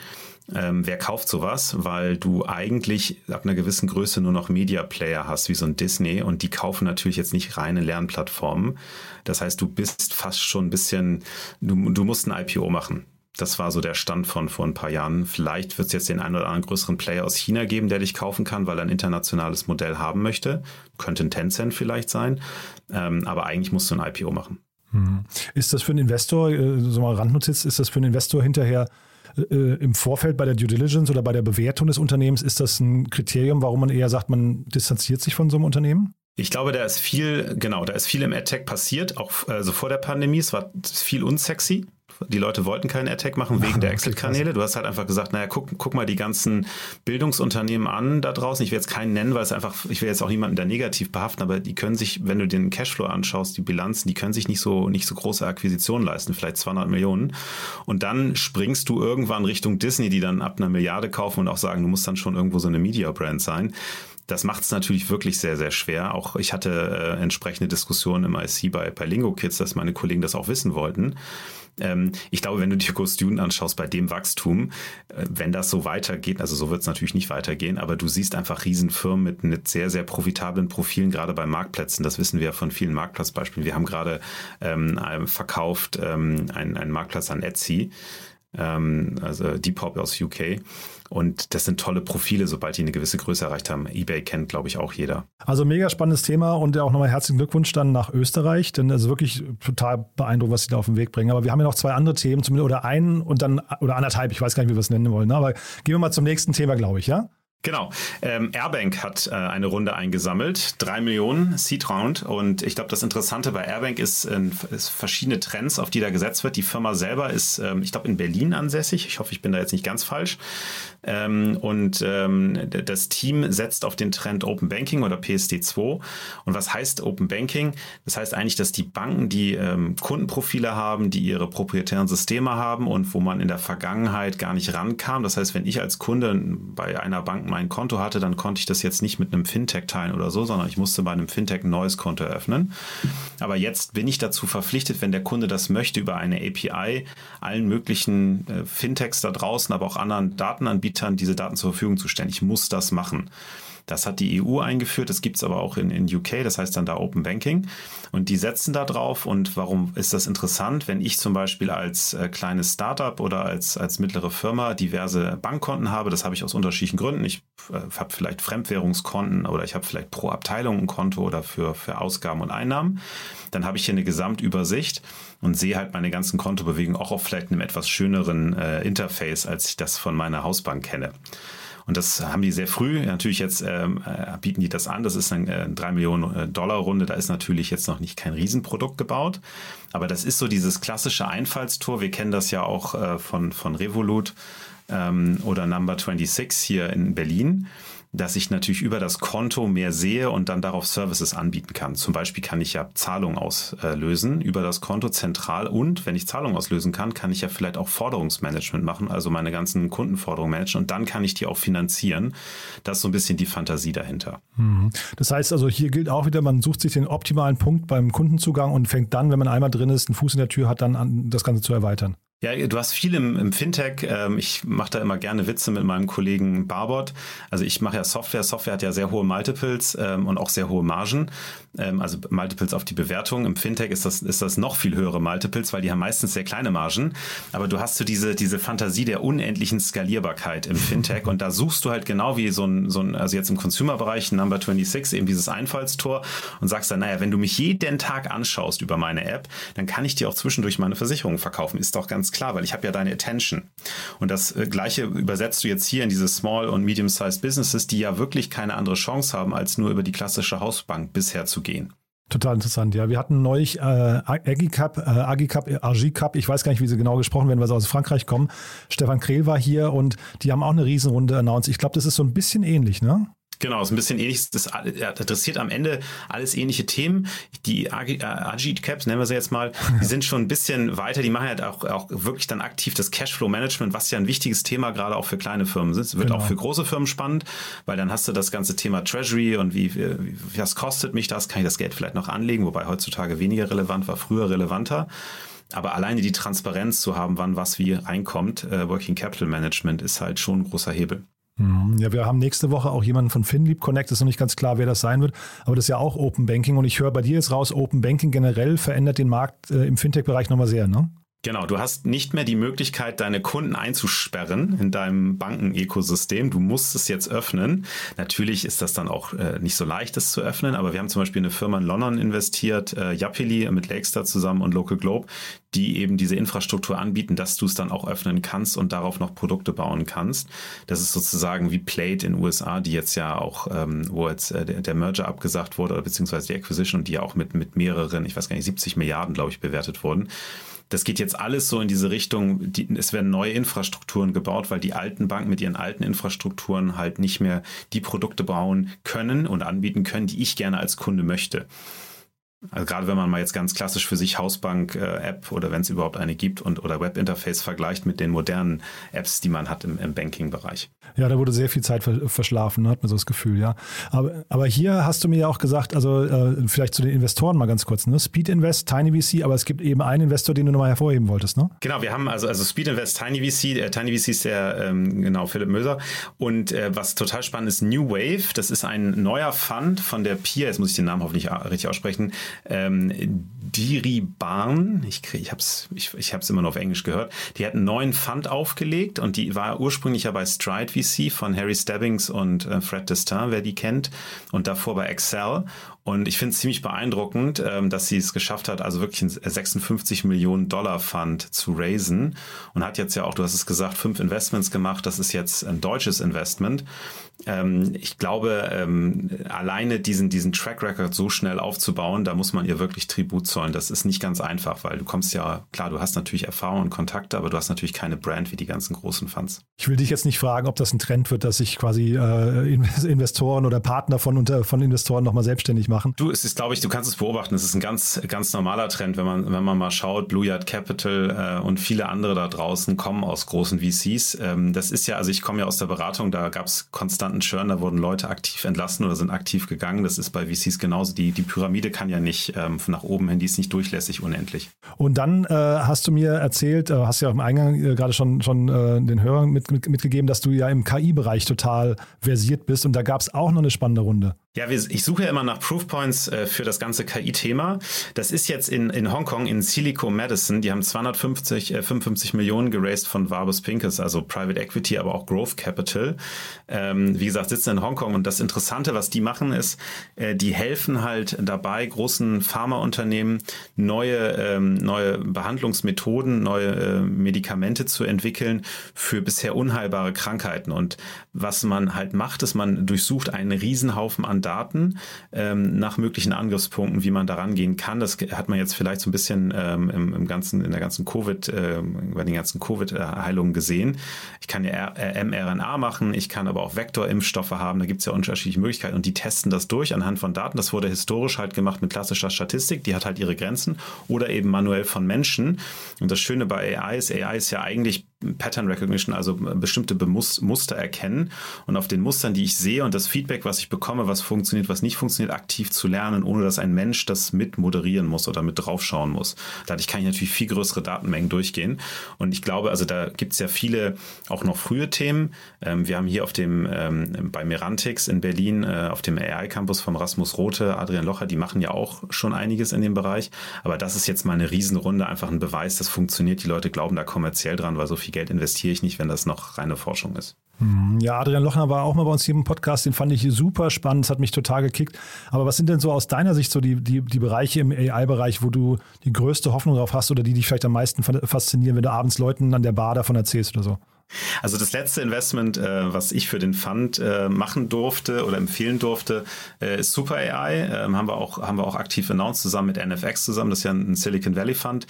Ähm, wer kauft sowas? Weil du eigentlich ab einer gewissen Größe nur noch Media-Player hast, wie so ein Disney, und die kaufen natürlich jetzt nicht reine Lernplattformen. Das heißt, du bist fast schon ein bisschen, du, du musst ein IPO machen. Das war so der Stand von vor ein paar Jahren. Vielleicht wird es jetzt den einen oder anderen größeren Player aus China geben, der dich kaufen kann, weil er ein internationales Modell haben möchte. Könnte ein Tencent vielleicht sein. Ähm, aber eigentlich musst du ein IPO machen. Hm. Ist das für einen Investor, äh, so mal Randnotiz, ist das für einen Investor hinterher äh, im Vorfeld bei der Due Diligence oder bei der Bewertung des Unternehmens, ist das ein Kriterium, warum man eher sagt, man distanziert sich von so einem Unternehmen? Ich glaube, da ist viel, genau, da ist viel im AdTech passiert, auch also vor der Pandemie. Es war viel unsexy. Die Leute wollten keinen AdTech machen wegen der Exit-Kanäle. Du hast halt einfach gesagt, naja, guck, guck mal die ganzen Bildungsunternehmen an da draußen. Ich will jetzt keinen nennen, weil es einfach, ich will jetzt auch niemanden da negativ behaften, aber die können sich, wenn du den Cashflow anschaust, die Bilanzen, die können sich nicht so, nicht so große Akquisitionen leisten, vielleicht 200 Millionen. Und dann springst du irgendwann Richtung Disney, die dann ab einer Milliarde kaufen und auch sagen, du musst dann schon irgendwo so eine Media-Brand sein. Das macht es natürlich wirklich sehr, sehr schwer. Auch ich hatte äh, entsprechende Diskussionen im IC bei, bei Lingo Kids, dass meine Kollegen das auch wissen wollten. Ähm, ich glaube, wenn du dir Go Student anschaust, bei dem Wachstum, äh, wenn das so weitergeht, also so wird es natürlich nicht weitergehen, aber du siehst einfach Riesenfirmen mit, mit sehr, sehr profitablen Profilen, gerade bei Marktplätzen. Das wissen wir ja von vielen Marktplatzbeispielen. Wir haben gerade ähm, verkauft ähm, einen, einen Marktplatz an Etsy ähm, also Depop aus UK. Und das sind tolle Profile, sobald die eine gewisse Größe erreicht haben. eBay kennt, glaube ich, auch jeder. Also mega spannendes Thema und auch nochmal herzlichen Glückwunsch dann nach Österreich, denn also wirklich total beeindruckend, was sie da auf den Weg bringen. Aber wir haben ja noch zwei andere Themen, zumindest oder einen und dann oder anderthalb, ich weiß gar nicht, wie wir es nennen wollen. Ne? Aber gehen wir mal zum nächsten Thema, glaube ich, ja? Genau. Ähm, Airbank hat äh, eine Runde eingesammelt, drei Millionen Seed Round. Und ich glaube, das Interessante bei Airbank ist, äh, ist, verschiedene Trends, auf die da gesetzt wird. Die Firma selber ist, ähm, ich glaube, in Berlin ansässig. Ich hoffe, ich bin da jetzt nicht ganz falsch. Ähm, und ähm, das Team setzt auf den Trend Open Banking oder PSD2. Und was heißt Open Banking? Das heißt eigentlich, dass die Banken, die ähm, Kundenprofile haben, die ihre proprietären Systeme haben und wo man in der Vergangenheit gar nicht rankam. Das heißt, wenn ich als Kunde bei einer Bank mein Konto hatte, dann konnte ich das jetzt nicht mit einem Fintech teilen oder so, sondern ich musste bei einem Fintech ein neues Konto eröffnen. Aber jetzt bin ich dazu verpflichtet, wenn der Kunde das möchte, über eine API allen möglichen äh, Fintechs da draußen, aber auch anderen Datenanbietern diese Daten zur Verfügung zu stellen. Ich muss das machen. Das hat die EU eingeführt, das gibt es aber auch in, in UK, das heißt dann da Open Banking. Und die setzen da drauf. Und warum ist das interessant? Wenn ich zum Beispiel als äh, kleines Startup oder als, als mittlere Firma diverse Bankkonten habe, das habe ich aus unterschiedlichen Gründen. Ich äh, habe vielleicht Fremdwährungskonten oder ich habe vielleicht pro Abteilung ein Konto oder für, für Ausgaben und Einnahmen. Dann habe ich hier eine Gesamtübersicht und sehe halt meine ganzen Kontobewegungen auch auf vielleicht einem etwas schöneren äh, Interface, als ich das von meiner Hausbank kenne. Und das haben die sehr früh. Natürlich jetzt ähm, äh, bieten die das an. Das ist eine äh, 3 Millionen äh, Dollar Runde. Da ist natürlich jetzt noch nicht kein Riesenprodukt gebaut. Aber das ist so dieses klassische Einfallstor. Wir kennen das ja auch äh, von, von Revolut ähm, oder Number 26 hier in Berlin dass ich natürlich über das Konto mehr sehe und dann darauf Services anbieten kann. Zum Beispiel kann ich ja Zahlungen auslösen über das Konto zentral und wenn ich Zahlungen auslösen kann, kann ich ja vielleicht auch Forderungsmanagement machen, also meine ganzen Kundenforderungen managen und dann kann ich die auch finanzieren. Das ist so ein bisschen die Fantasie dahinter. Mhm. Das heißt also, hier gilt auch wieder, man sucht sich den optimalen Punkt beim Kundenzugang und fängt dann, wenn man einmal drin ist, einen Fuß in der Tür hat, dann an, das Ganze zu erweitern. Ja, du hast viel im, im Fintech. Ähm, ich mache da immer gerne Witze mit meinem Kollegen Barbot. Also ich mache ja Software. Software hat ja sehr hohe Multiples ähm, und auch sehr hohe Margen. Ähm, also Multiples auf die Bewertung. Im Fintech ist das, ist das noch viel höhere Multiples, weil die haben meistens sehr kleine Margen. Aber du hast so diese, diese Fantasie der unendlichen Skalierbarkeit im Fintech. Und da suchst du halt genau wie so ein, so ein also jetzt im Consumer-Bereich, Number 26, eben dieses Einfallstor und sagst dann, naja, wenn du mich jeden Tag anschaust über meine App, dann kann ich dir auch zwischendurch meine Versicherung verkaufen. Ist doch ganz klar, weil ich habe ja deine Attention. Und das äh, gleiche übersetzt du jetzt hier in diese Small- und Medium-Sized Businesses, die ja wirklich keine andere Chance haben, als nur über die klassische Hausbank bisher zu gehen. Total interessant, ja. Wir hatten neulich äh, Agicap, äh, Agicap, Agicap, ich weiß gar nicht, wie sie genau gesprochen werden, weil sie aus Frankreich kommen. Stefan Krehl war hier und die haben auch eine Riesenrunde announced. Ich glaube, das ist so ein bisschen ähnlich, ne? Genau, ist ein bisschen ähnlich. Das adressiert am Ende alles ähnliche Themen. Die Agit Caps, nennen wir sie jetzt mal, die sind schon ein bisschen weiter. Die machen halt auch, auch wirklich dann aktiv das Cashflow Management, was ja ein wichtiges Thema gerade auch für kleine Firmen ist. Wird genau. auch für große Firmen spannend, weil dann hast du das ganze Thema Treasury und wie, wie, was kostet mich das? Kann ich das Geld vielleicht noch anlegen? Wobei heutzutage weniger relevant war, früher relevanter. Aber alleine die Transparenz zu haben, wann was wie reinkommt, äh, Working Capital Management ist halt schon ein großer Hebel. Mhm. Ja, wir haben nächste Woche auch jemanden von FinLeap Connect, ist noch nicht ganz klar, wer das sein wird, aber das ist ja auch Open Banking und ich höre bei dir jetzt raus, Open Banking generell verändert den Markt äh, im Fintech-Bereich nochmal sehr, ne? Genau, du hast nicht mehr die Möglichkeit, deine Kunden einzusperren in deinem Bankenökosystem. Du musst es jetzt öffnen. Natürlich ist das dann auch äh, nicht so leicht, das zu öffnen, aber wir haben zum Beispiel eine Firma in London investiert, äh, Yapili mit Lakestar zusammen und Local Globe, die eben diese Infrastruktur anbieten, dass du es dann auch öffnen kannst und darauf noch Produkte bauen kannst. Das ist sozusagen wie Plate in USA, die jetzt ja auch, ähm, wo jetzt äh, der, Merger abgesagt wurde, oder beziehungsweise die Acquisition die ja auch mit, mit mehreren, ich weiß gar nicht, 70 Milliarden, glaube ich, bewertet wurden das geht jetzt alles so in diese Richtung, die, es werden neue Infrastrukturen gebaut, weil die alten Banken mit ihren alten Infrastrukturen halt nicht mehr die Produkte bauen können und anbieten können, die ich gerne als Kunde möchte. Also gerade wenn man mal jetzt ganz klassisch für sich Hausbank-App äh, oder wenn es überhaupt eine gibt und oder Webinterface vergleicht mit den modernen Apps, die man hat im, im Banking-Bereich. Ja, da wurde sehr viel Zeit verschlafen, hat man so das Gefühl, ja. Aber, aber hier hast du mir ja auch gesagt, also äh, vielleicht zu den Investoren mal ganz kurz, ne? Speed Invest, Tiny VC, aber es gibt eben einen Investor, den du nochmal hervorheben wolltest, ne? Genau, wir haben also, also Speed Invest, Tiny VC, äh, Tiny VC ist der, ähm, genau, Philipp Möser. Und äh, was total spannend ist, New Wave, das ist ein neuer Fund von der PIA, jetzt muss ich den Namen hoffentlich richtig aussprechen, ähm, Diriban, ich, ich habe es ich, ich hab's immer noch auf Englisch gehört, die hat einen neuen Fund aufgelegt und die war ursprünglich ja bei Stride VC von Harry Stebbings und äh, Fred Destin, wer die kennt, und davor bei Excel. Und ich finde es ziemlich beeindruckend, ähm, dass sie es geschafft hat, also wirklich einen 56 Millionen Dollar Fund zu raisen und hat jetzt ja auch, du hast es gesagt, fünf Investments gemacht. Das ist jetzt ein deutsches Investment. Ähm, ich glaube, ähm, alleine diesen, diesen Track Record so schnell aufzubauen, da muss man ihr wirklich Tribut zollen. Das ist nicht ganz einfach, weil du kommst ja, klar, du hast natürlich Erfahrung und Kontakte, aber du hast natürlich keine Brand wie die ganzen großen Funds. Ich will dich jetzt nicht fragen, ob das ein Trend wird, dass sich quasi äh, Investoren oder Partner von, unter, von Investoren nochmal selbstständig machen. Du, es ist, glaube ich, du kannst es beobachten. Es ist ein ganz, ganz normaler Trend, wenn man, wenn man mal schaut. Blue Yard Capital äh, und viele andere da draußen kommen aus großen VCs. Ähm, das ist ja, also ich komme ja aus der Beratung, da gab es konstanten Churn, da wurden Leute aktiv entlassen oder sind aktiv gegangen. Das ist bei VCs genauso. Die, die Pyramide kann ja nicht ähm, nach oben hin, die ist nicht durchlässig unendlich. Und dann äh, hast du mir erzählt, äh, hast ja im Eingang äh, gerade schon, schon äh, den Hörern mit, mit, mitgegeben, dass du ja im KI-Bereich total versiert bist und da gab es auch noch eine spannende Runde. Ja, ich suche ja immer nach Proofpoints äh, für das ganze KI-Thema. Das ist jetzt in, in Hongkong, in Silico Medicine. Die haben 250, äh, 55 Millionen geraced von Varbus Pincus, also Private Equity, aber auch Growth Capital. Ähm, wie gesagt, sitzen in Hongkong. Und das Interessante, was die machen, ist, äh, die helfen halt dabei, großen Pharmaunternehmen neue, ähm, neue Behandlungsmethoden, neue äh, Medikamente zu entwickeln für bisher unheilbare Krankheiten. Und was man halt macht, ist, man durchsucht einen Riesenhaufen an Daten ähm, nach möglichen Angriffspunkten, wie man daran gehen kann. Das hat man jetzt vielleicht so ein bisschen ähm, im, im, ganzen, in der ganzen Covid, äh, bei den ganzen Covid-Heilungen gesehen. Ich kann ja mRNA machen, ich kann aber auch Vektorimpfstoffe haben. Da gibt es ja unterschiedliche Möglichkeiten und die testen das durch anhand von Daten. Das wurde historisch halt gemacht mit klassischer Statistik. Die hat halt ihre Grenzen oder eben manuell von Menschen. Und das Schöne bei AI ist, AI ist ja eigentlich Pattern Recognition, also bestimmte Muster erkennen und auf den Mustern, die ich sehe und das Feedback, was ich bekomme, was funktioniert, was nicht funktioniert, aktiv zu lernen, ohne dass ein Mensch das mit moderieren muss oder mit draufschauen muss. Dadurch kann ich natürlich viel größere Datenmengen durchgehen. Und ich glaube, also da gibt es ja viele auch noch frühe Themen. Ähm, wir haben hier auf dem ähm, bei Merantix in Berlin äh, auf dem AI-Campus von Rasmus Rote, Adrian Locher, die machen ja auch schon einiges in dem Bereich. Aber das ist jetzt mal eine Riesenrunde, einfach ein Beweis, das funktioniert. Die Leute glauben da kommerziell dran, weil so viel Geld investiere ich nicht, wenn das noch reine Forschung ist. Hm, ja, Adrian Lochner war auch mal bei uns hier im Podcast, den fand ich super spannend, das hat mich total gekickt. Aber was sind denn so aus deiner Sicht so die, die, die Bereiche im AI-Bereich, wo du die größte Hoffnung drauf hast oder die dich vielleicht am meisten faszinieren, wenn du abends Leuten an der Bar davon erzählst oder so? Also das letzte Investment, äh, was ich für den Fund äh, machen durfte oder empfehlen durfte, äh, ist Super AI. Ähm, haben wir auch haben wir auch aktiv announced zusammen mit NFX zusammen. Das ist ja ein Silicon Valley Fund,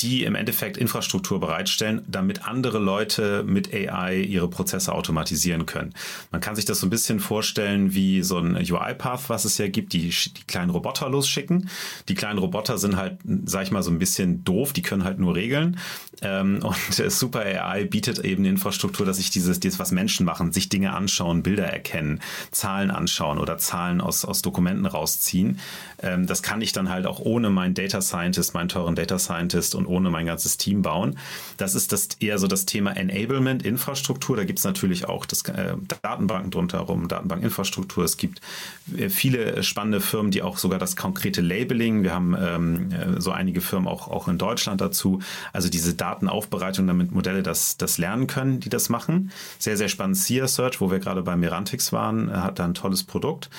die im Endeffekt Infrastruktur bereitstellen, damit andere Leute mit AI ihre Prozesse automatisieren können. Man kann sich das so ein bisschen vorstellen wie so ein UI-Path, was es ja gibt, die die kleinen Roboter losschicken. Die kleinen Roboter sind halt, sag ich mal, so ein bisschen doof. Die können halt nur regeln. Ähm, *laughs* und Super AI bietet eben Infrastruktur Infrastruktur, dass ich dieses, dieses, was Menschen machen, sich Dinge anschauen, Bilder erkennen, Zahlen anschauen oder Zahlen aus, aus Dokumenten rausziehen. Ähm, das kann ich dann halt auch ohne meinen Data Scientist, meinen teuren Data Scientist und ohne mein ganzes Team bauen. Das ist das eher so das Thema Enablement, Infrastruktur. Da gibt es natürlich auch das, äh, Datenbanken drunter Datenbankinfrastruktur. Es gibt äh, viele spannende Firmen, die auch sogar das konkrete Labeling, wir haben ähm, äh, so einige Firmen auch, auch in Deutschland dazu, also diese Datenaufbereitung, damit Modelle das, das lernen können die das machen. Sehr, sehr spannend. SIA Search, wo wir gerade bei Merantix waren, äh, hat da ein tolles Produkt.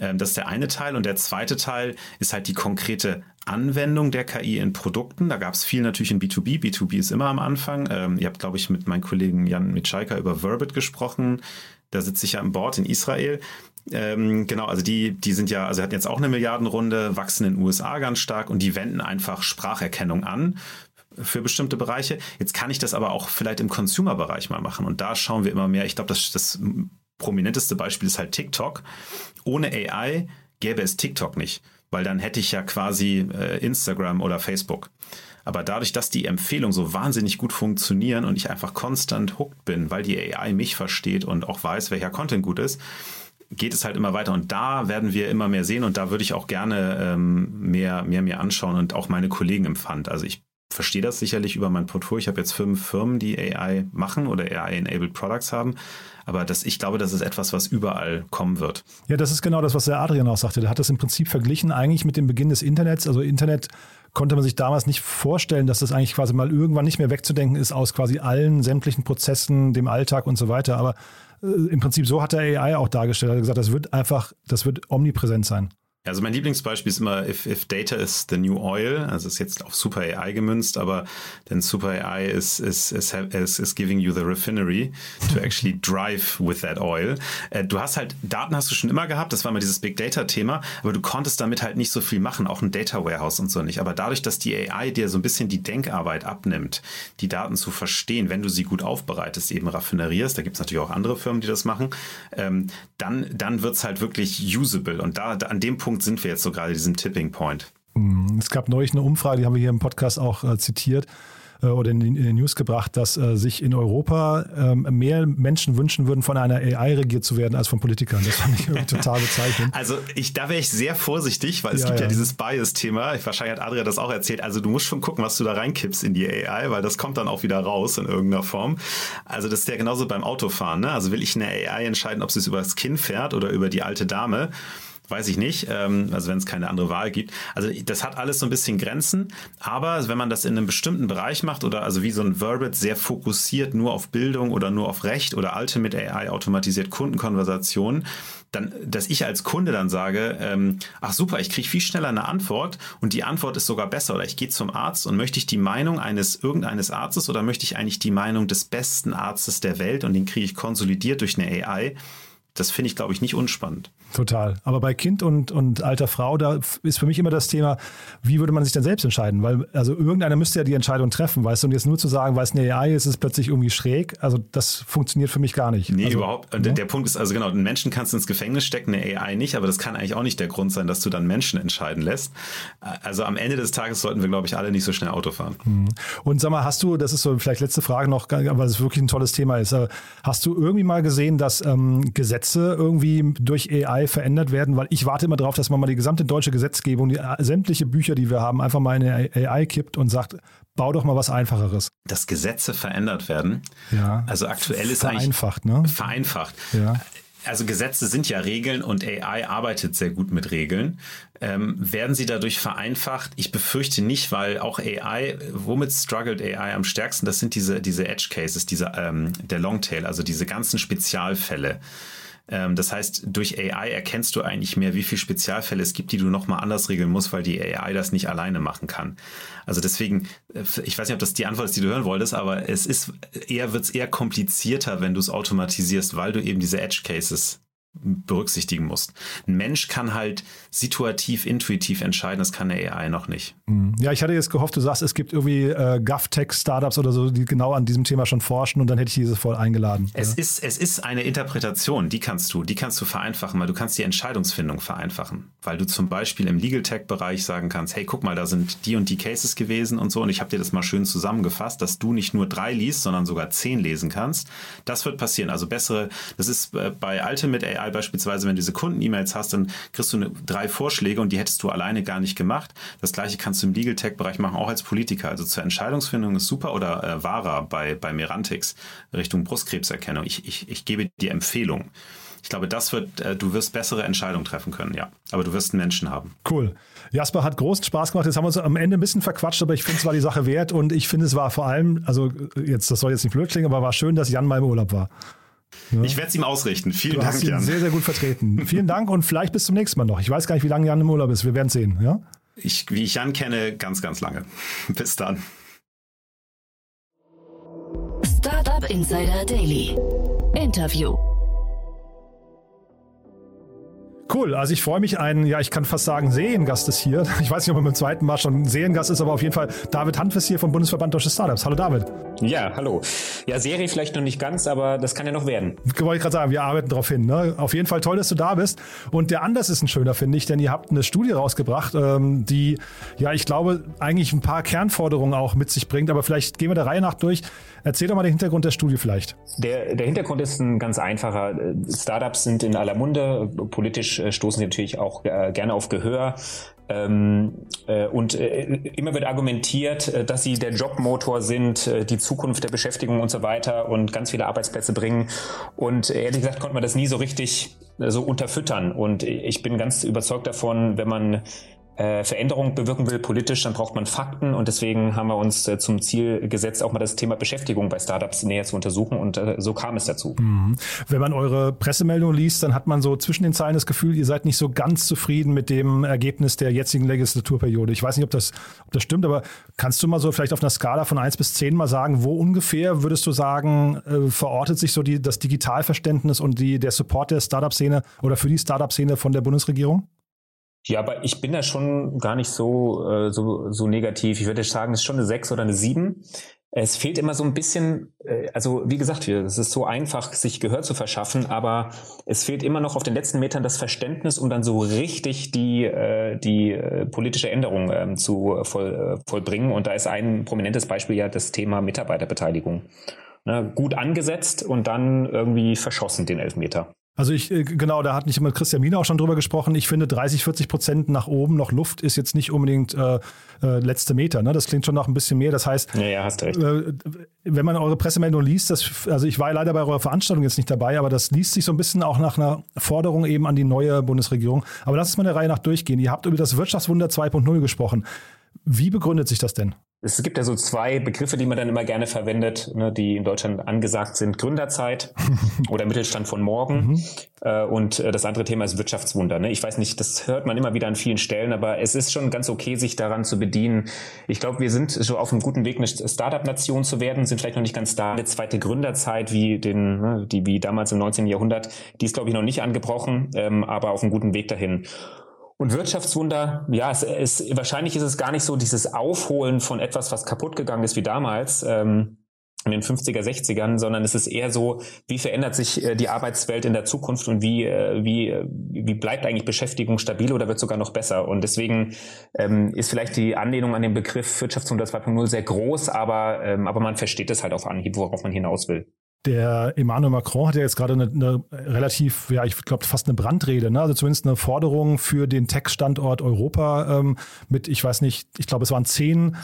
Ähm, das ist der eine Teil. Und der zweite Teil ist halt die konkrete Anwendung der KI in Produkten. Da gab es viel natürlich in B2B. B2B ist immer am Anfang. Ähm, ihr habt, glaube ich, mit meinem Kollegen Jan Mitschaiker über Verbit gesprochen. Da sitze ich ja an Bord in Israel. Ähm, genau, also die, die sind ja, also hatten jetzt auch eine Milliardenrunde, wachsen in den USA ganz stark und die wenden einfach Spracherkennung an für bestimmte Bereiche. Jetzt kann ich das aber auch vielleicht im Consumer-Bereich mal machen. Und da schauen wir immer mehr. Ich glaube, das, das prominenteste Beispiel ist halt TikTok. Ohne AI gäbe es TikTok nicht, weil dann hätte ich ja quasi äh, Instagram oder Facebook. Aber dadurch, dass die Empfehlungen so wahnsinnig gut funktionieren und ich einfach konstant hooked bin, weil die AI mich versteht und auch weiß, welcher Content gut ist, geht es halt immer weiter. Und da werden wir immer mehr sehen und da würde ich auch gerne ähm, mehr, mehr mir anschauen und auch meine Kollegen im Fund. Also ich verstehe das sicherlich über mein Portfolio. Ich habe jetzt fünf Firmen, die AI machen oder AI-enabled Products haben. Aber das, ich glaube, das ist etwas, was überall kommen wird. Ja, das ist genau das, was der Adrian auch sagte. Der hat das im Prinzip verglichen eigentlich mit dem Beginn des Internets. Also Internet konnte man sich damals nicht vorstellen, dass das eigentlich quasi mal irgendwann nicht mehr wegzudenken ist aus quasi allen sämtlichen Prozessen, dem Alltag und so weiter. Aber äh, im Prinzip so hat der AI auch dargestellt. Er hat gesagt, das wird einfach, das wird omnipräsent sein. Also mein Lieblingsbeispiel ist immer, if, if data is the new oil, also ist jetzt auf Super AI gemünzt, aber denn Super AI is, is, is, is, is giving you the refinery to actually drive with that oil. Äh, du hast halt, Daten hast du schon immer gehabt, das war immer dieses Big Data Thema, aber du konntest damit halt nicht so viel machen, auch ein Data Warehouse und so nicht. Aber dadurch, dass die AI dir so ein bisschen die Denkarbeit abnimmt, die Daten zu verstehen, wenn du sie gut aufbereitest, eben raffinerierst, da gibt es natürlich auch andere Firmen, die das machen, ähm, dann, dann wird's halt wirklich usable. Und da an dem Punkt Punkt sind wir jetzt so gerade, diesem Tipping Point? Hm, es gab neulich eine Umfrage, die haben wir hier im Podcast auch äh, zitiert äh, oder in, in, den News gebracht, dass äh, sich in Europa ähm, mehr Menschen wünschen würden, von einer AI regiert zu werden, als von Politikern. Das fand ich irgendwie *laughs* total bezeichnend. Also ich, da wäre ich sehr vorsichtig, weil es ja, gibt ja, ja dieses Bias-Thema. Wahrscheinlich hat Adria das auch erzählt. Also du musst schon gucken, was du da reinkippst in die AI, weil das kommt dann auch wieder raus in irgendeiner Form. Also das ist ja genauso beim Autofahren. Ne? Also will ich eine AI entscheiden, ob sie es über das Kinn fährt oder über die alte Dame weiß ich nicht, ähm, also wenn es keine andere Wahl gibt. Also das hat alles so ein bisschen Grenzen, aber wenn man das in einem bestimmten Bereich macht oder also wie so ein Verbit sehr fokussiert nur auf Bildung oder nur auf Recht oder Ultimate AI automatisiert Kundenkonversationen, dann, dass ich als Kunde dann sage, ähm, ach super, ich kriege viel schneller eine Antwort und die Antwort ist sogar besser oder ich gehe zum Arzt und möchte ich die Meinung eines irgendeines Arztes oder möchte ich eigentlich die Meinung des besten Arztes der Welt und den kriege ich konsolidiert durch eine AI, das finde ich, glaube ich, nicht unspannend. Total. Aber bei Kind und, und alter Frau, da ist für mich immer das Thema, wie würde man sich denn selbst entscheiden? Weil, also irgendeiner müsste ja die Entscheidung treffen, weißt du? Und jetzt nur zu sagen, weil es eine AI ist, ist es plötzlich irgendwie schräg. Also das funktioniert für mich gar nicht. Nee, also, überhaupt. Ja? Der, der Punkt ist, also genau, einen Menschen kannst du ins Gefängnis stecken, eine AI nicht, aber das kann eigentlich auch nicht der Grund sein, dass du dann Menschen entscheiden lässt. Also am Ende des Tages sollten wir, glaube ich, alle nicht so schnell Auto fahren. Mhm. Und sag mal, hast du, das ist so vielleicht letzte Frage noch, weil es wirklich ein tolles Thema ist, äh, hast du irgendwie mal gesehen, dass ähm, Gesetze irgendwie durch AI verändert werden? weil ich warte immer darauf, dass man mal die gesamte deutsche Gesetzgebung, die, äh, sämtliche Bücher, die wir haben, einfach mal in eine AI kippt und sagt, bau doch mal was Einfacheres. Dass Gesetze verändert werden. Ja. Also aktuell ist vereinfacht, ne? Vereinfacht. Ja. Also Gesetze sind ja Regeln und AI arbeitet sehr gut mit Regeln. Ähm, werden sie dadurch vereinfacht? Ich befürchte nicht, weil auch AI, womit struggelt AI am stärksten? Das sind diese, diese Edge Cases, diese, ähm, der Longtail, also diese ganzen Spezialfälle. Ähm, das heißt, durch AI erkennst du eigentlich mehr, wie viele Spezialfälle es gibt, die du nochmal anders regeln musst, weil die AI das nicht alleine machen kann. Also deswegen, äh, ich weiß nicht, ob das die Antwort ist, die du hören wolltest, aber es ist eher, wird es eher komplizierter, wenn du es automatisierst, weil du eben diese Edge Cases berücksichtigen musst. Ein Mensch kann halt situativ, intuitiv entscheiden, das kann eine AI noch nicht. Mhm. Ja, ich hatte jetzt gehofft, du sagst, es gibt irgendwie äh, GovTech-Startups oder so, die genau an diesem Thema schon forschen und dann hätte ich diese voll eingeladen. Es, ja. ist, es ist eine Interpretation, die kannst du, die kannst du vereinfachen, weil du kannst die Entscheidungsfindung vereinfachen. Weil du zum Beispiel im Legal Tech-Bereich sagen kannst, hey, guck mal, da sind die und die Cases gewesen und so und ich habe dir das mal schön zusammengefasst, dass du nicht nur drei liest, sondern sogar zehn lesen kannst. Das wird passieren. Also bessere, das ist äh, bei Ultimate AI AI beispielsweise, wenn du diese Kunden-E-Mails hast, dann kriegst du eine, drei Vorschläge und die hättest du alleine gar nicht gemacht. Das gleiche kannst du im Legal Tech-Bereich machen, auch als Politiker. Also zur Entscheidungsfindung ist super oder äh, Vara bei, bei Merantix Richtung Brustkrebserkennung. Ich, ich, ich gebe dir Empfehlungen. Ich glaube, das wird, äh, du wirst bessere Entscheidungen treffen können, ja. Aber du wirst einen Menschen haben. Cool. Jasper hat großen Spaß gemacht. Jetzt haben wir uns am Ende ein bisschen verquatscht, aber ich finde es war die Sache wert und ich finde es war vor allem, also jetzt, das soll jetzt nicht blöd klingen, aber war schön, dass Jan mal im Urlaub war. Ja. Ich werde es ihm ausrichten. Vielen du Dank, hast ihn Jan. Sehr, sehr gut vertreten. *laughs* Vielen Dank und vielleicht bis zum nächsten Mal noch. Ich weiß gar nicht, wie lange Jan im Urlaub ist. Wir werden sehen. Ja? Ich, wie ich Jan kenne, ganz, ganz lange. *laughs* bis dann. Startup Insider Daily. Interview. Cool, also ich freue mich, ein, ja, ich kann fast sagen, Seriengast ist hier. *laughs* Ich weiß nicht, ob er beim zweiten Mal schon Seriengast ist, aber auf jeden Fall David Handfest hier vom Bundesverband Deutsche Startups. Hallo David. Ja, hallo. Ja, Serie vielleicht noch nicht ganz, aber das kann ja noch werden. Wollte ich gerade sagen, wir arbeiten darauf hin. Ne? Auf jeden Fall toll, dass du da bist. Und der Anlass ist ein schöner, finde ich, denn ihr habt eine Studie rausgebracht, ähm, die, ja, ich glaube, eigentlich ein paar Kernforderungen auch mit sich bringt. Aber vielleicht gehen wir der Reihe nach durch. Erzähl doch mal den Hintergrund der Studie vielleicht. Der, der Hintergrund ist ein ganz einfacher. Startups sind in aller Munde. Politisch äh, stoßen sie natürlich auch äh, gerne auf Gehör. Ähm, äh, und äh, immer wird argumentiert, äh, dass sie der Jobmotor sind, äh, die Zukunft der Beschäftigung und so weiter und ganz viele Arbeitsplätze bringen. Und ehrlich gesagt konnte man das nie so richtig so unterfüttern. Und ich bin ganz überzeugt davon, wenn man äh, Veränderung bewirken will politisch, dann braucht man Fakten und deswegen haben wir uns äh, zum Ziel gesetzt, auch mal das Thema Beschäftigung bei Startups näher zu untersuchen und äh, so kam es dazu. Mhm. Wenn man eure Pressemeldung liest, dann hat man so zwischen den Zeilen das Gefühl, ihr seid nicht so ganz zufrieden mit dem Ergebnis der jetzigen Legislaturperiode. Ich weiß nicht, ob das, ob das stimmt, aber kannst du mal so vielleicht auf einer Skala von eins bis zehn mal sagen, wo ungefähr würdest du sagen, äh, verortet sich so die, das Digitalverständnis und die, der Support der Startup-Szene oder für die Startup-Szene von der Bundesregierung? Ja, aber ich bin da schon gar nicht so, äh, so, so negativ. Ich würde sagen, es ist schon eine 6 oder eine 7. Es fehlt immer so ein bisschen, äh, also wie gesagt, es ist so einfach, sich Gehör zu verschaffen, aber es fehlt immer noch auf den letzten Metern das Verständnis, um dann so richtig die, äh, die äh, politische Änderung ähm, zu voll, vollbringen. Und da ist ein prominentes Beispiel ja das Thema Mitarbeiterbeteiligung. Ne, gut angesetzt und dann irgendwie verschossen den Elfmeter. Also ich, äh, genau, da hat nicht mit Christian Miener auch schon drüber gesprochen. Ich finde 30, 40 Prozent nach oben noch Luft ist jetzt nicht unbedingt äh, äh, letzte Meter. Ne? Das klingt schon noch ein bisschen mehr. Das heißt, ja, ja, hast recht. Äh, wenn man eure Pressemeldung liest, das, also ich war leider bei eurer Veranstaltung jetzt nicht dabei, aber das liest sich so ein bisschen auch nach einer Forderung eben an die neue Bundesregierung. Aber lass uns mal der Reihe nach durchgehen. Ihr habt über das Wirtschaftswunder 2.0 gesprochen. Wie begründet sich das denn? Es gibt ja so zwei Begriffe, die man dann immer gerne verwendet, ne, die in Deutschland angesagt sind. Gründerzeit *laughs* oder Mittelstand von morgen. Mhm. Äh, und äh, das andere Thema ist Wirtschaftswunder. Ne? Ich weiß nicht, das hört man immer wieder an vielen Stellen, aber es ist schon ganz okay, sich daran zu bedienen. Ich glaube, wir sind schon auf einem guten Weg, eine Startup-Nation zu werden, sind vielleicht noch nicht ganz da. Eine zweite Gründerzeit, wie den, ne, die wie damals im 19. Jahrhundert, die ist, glaube ich, noch nicht angebrochen, ähm, aber auf einem guten Weg dahin. Und Wirtschaftswunder, ja, es, es, wahrscheinlich ist es gar nicht so dieses Aufholen von etwas, was kaputt gegangen ist wie damals. Ähm, in den 50er, 60ern, sondern es ist eher so, wie verändert sich äh, die Arbeitswelt in der Zukunft und wie, äh, wie, wie bleibt eigentlich Beschäftigung stabil oder wird sogar noch besser? Und deswegen ähm, ist vielleicht die Anlehnung an den Begriff Wirtschaftswunder 2.0 sehr groß, aber, ähm, aber man versteht es halt auf Anhieb, worauf man hinaus will. Der Emmanuel Macron hat ja jetzt gerade eine, eine relativ, ja, ich glaube fast eine Brandrede, ne? also zumindest eine Forderung für den Tech-Standort Europa ähm, mit, ich weiß nicht, ich glaube es waren 10,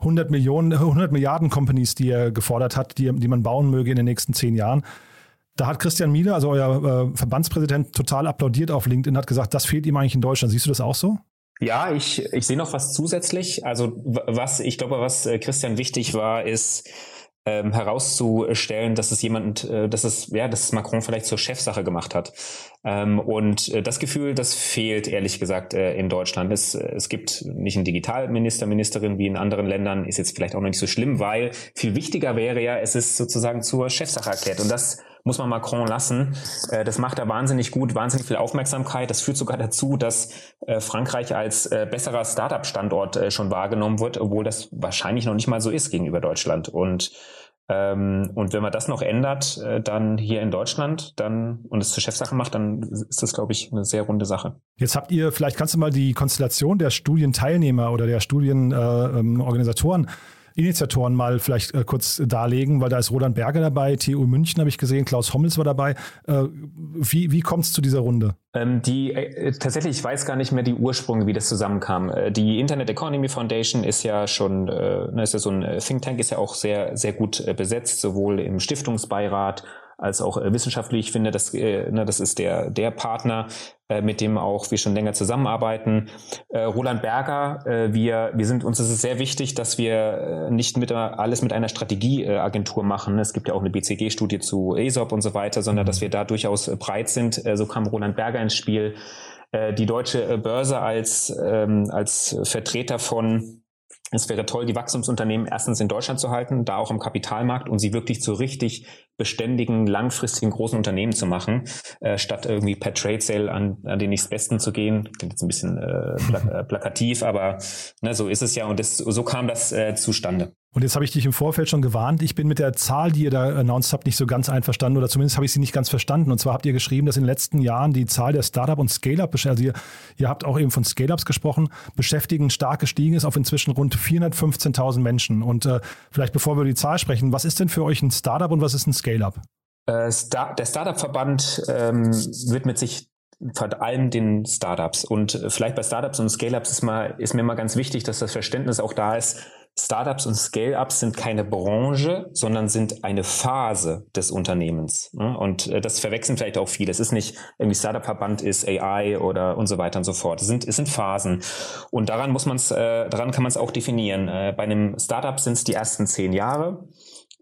100 Millionen, 100 Milliarden Companies, die er gefordert hat, die, die man bauen möge in den nächsten zehn Jahren. Da hat Christian Miele, also euer äh, Verbandspräsident, total applaudiert auf LinkedIn, hat gesagt, das fehlt ihm eigentlich in Deutschland. Siehst du das auch so? Ja, ich, ich sehe noch was zusätzlich. Also was, ich glaube, was äh, Christian wichtig war, ist, ähm, herauszustellen, dass es jemand, äh, dass es, ja, dass es Macron vielleicht zur Chefsache gemacht hat. Ähm, und äh, das Gefühl, das fehlt ehrlich gesagt äh, in Deutschland. Es, es gibt nicht einen Digitalminister, Ministerin wie in anderen Ländern, ist jetzt vielleicht auch noch nicht so schlimm, weil viel wichtiger wäre ja, es ist sozusagen zur Chefsache erklärt. Und das muss man Macron lassen. Äh, das macht er wahnsinnig gut, wahnsinnig viel Aufmerksamkeit. Das führt sogar dazu, dass äh, Frankreich als äh, besserer Startup-Standort äh, schon wahrgenommen wird, obwohl das wahrscheinlich noch nicht mal so ist gegenüber Deutschland. Und ähm, und wenn man das noch ändert, äh, dann hier in Deutschland, dann und es zur Chefsache macht, dann ist das, glaube ich, eine sehr runde Sache. Jetzt habt ihr, vielleicht kannst du mal die Konstellation der Studienteilnehmer oder der Studienorganisatoren äh, Initiatoren mal vielleicht äh, kurz darlegen, weil da ist Roland Berger dabei, TU München habe ich gesehen, Klaus Hommels war dabei. Äh, wie wie kommt es zu dieser Runde? Ähm, die äh, tatsächlich, ich weiß gar nicht mehr die Ursprünge, wie das zusammenkam. Äh, die Internet Economy Foundation ist ja schon, äh, ne, ist ja so ein Think Tank, ist ja auch sehr sehr gut äh, besetzt, sowohl im Stiftungsbeirat als auch äh, wissenschaftlich. Ich finde, das, äh, ne, das ist der, der Partner, äh, mit dem auch wir schon länger zusammenarbeiten. Äh, Roland Berger, äh, wir, wir sind, uns ist es sehr wichtig, dass wir äh, nicht mit alles mit einer Strategieagentur machen. Es gibt ja auch eine BCG-Studie zu ESOP und so weiter, sondern dass wir da durchaus breit sind. Äh, so kam Roland Berger ins Spiel. Äh, die deutsche Börse als, ähm, als Vertreter von es wäre toll, die Wachstumsunternehmen erstens in Deutschland zu halten, da auch am Kapitalmarkt und sie wirklich zu richtig beständigen, langfristigen großen Unternehmen zu machen, äh, statt irgendwie per Trade Sale an, an den nächstbesten zu gehen. Klingt jetzt ein bisschen äh, äh, plakativ, aber ne, so ist es ja und das, so kam das äh, zustande. Und jetzt habe ich dich im Vorfeld schon gewarnt. Ich bin mit der Zahl, die ihr da announced habt, nicht so ganz einverstanden oder zumindest habe ich sie nicht ganz verstanden. Und zwar habt ihr geschrieben, dass in den letzten Jahren die Zahl der Startup und Scale-up, also ihr, ihr habt auch eben von Scale-ups gesprochen, Beschäftigten stark gestiegen ist auf inzwischen rund 415.000 Menschen. Und äh, vielleicht bevor wir über die Zahl sprechen, was ist denn für euch ein Startup und was ist ein Scale-up? Äh, Star der Startup-Verband ähm, widmet sich vor allem den Startups. Und äh, vielleicht bei Startups und Scale-ups ist, mal, ist mir mal ganz wichtig, dass das Verständnis auch da ist, Startups und Scale-Ups sind keine Branche, sondern sind eine Phase des Unternehmens. Ne? Und äh, das verwechseln vielleicht auch viele. Es ist nicht irgendwie Startup-Verband ist AI oder und so weiter und so fort. Es sind, es sind Phasen. Und daran muss man es, äh, daran kann man es auch definieren. Äh, bei einem Startup sind es die ersten zehn Jahre.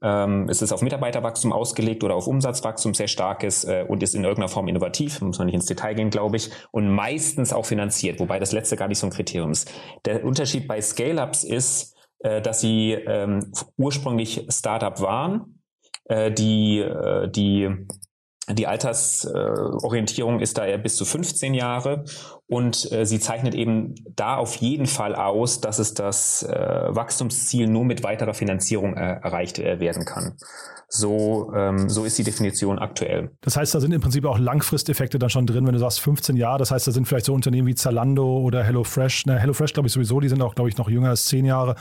Ähm, es ist auf Mitarbeiterwachstum ausgelegt oder auf Umsatzwachstum sehr starkes äh, und ist in irgendeiner Form innovativ, muss man nicht ins Detail gehen, glaube ich, und meistens auch finanziert, wobei das letzte gar nicht so ein Kriterium ist. Der Unterschied bei Scale-Ups ist, äh, dass sie ähm, ursprünglich Startup waren, äh, die, äh, die die Altersorientierung ist da eher bis zu 15 Jahre und äh, sie zeichnet eben da auf jeden Fall aus, dass es das äh, Wachstumsziel nur mit weiterer Finanzierung äh, erreicht äh, werden kann. So, ähm, so ist die Definition aktuell. Das heißt, da sind im Prinzip auch Langfristeffekte dann schon drin, wenn du sagst 15 Jahre. Das heißt, da sind vielleicht so Unternehmen wie Zalando oder HelloFresh. Ne, HelloFresh glaube ich sowieso, die sind auch, glaube ich, noch jünger als 10 Jahre.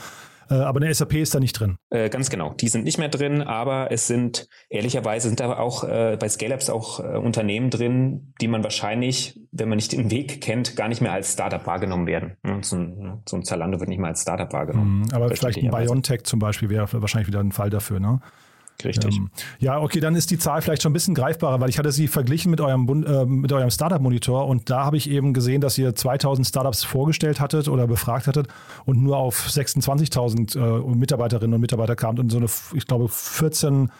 Äh, aber eine SAP ist da nicht drin. Äh, ganz genau. Die sind nicht mehr drin, aber es sind, ehrlicherweise sind aber auch äh, bei Scale-Ups auch Unternehmen drin, die man wahrscheinlich, wenn man nicht den Weg kennt, gar nicht mehr als Startup wahrgenommen werden. So ein, so ein Zalando wird nicht mal als Startup wahrgenommen. Mhm, aber vielleicht ein Biontech zum Beispiel wäre wahrscheinlich wieder ein Fall dafür, ne? Richtig. Ähm, ja, okay, dann ist die Zahl vielleicht schon ein bisschen greifbarer, weil ich hatte sie verglichen mit eurem, äh, mit eurem Startup-Monitor und da habe ich eben gesehen, dass ihr 2000 Startups vorgestellt hattet oder befragt hattet und nur auf 26.000 äh, Mitarbeiterinnen und Mitarbeiter kamt und so eine, ich glaube, 14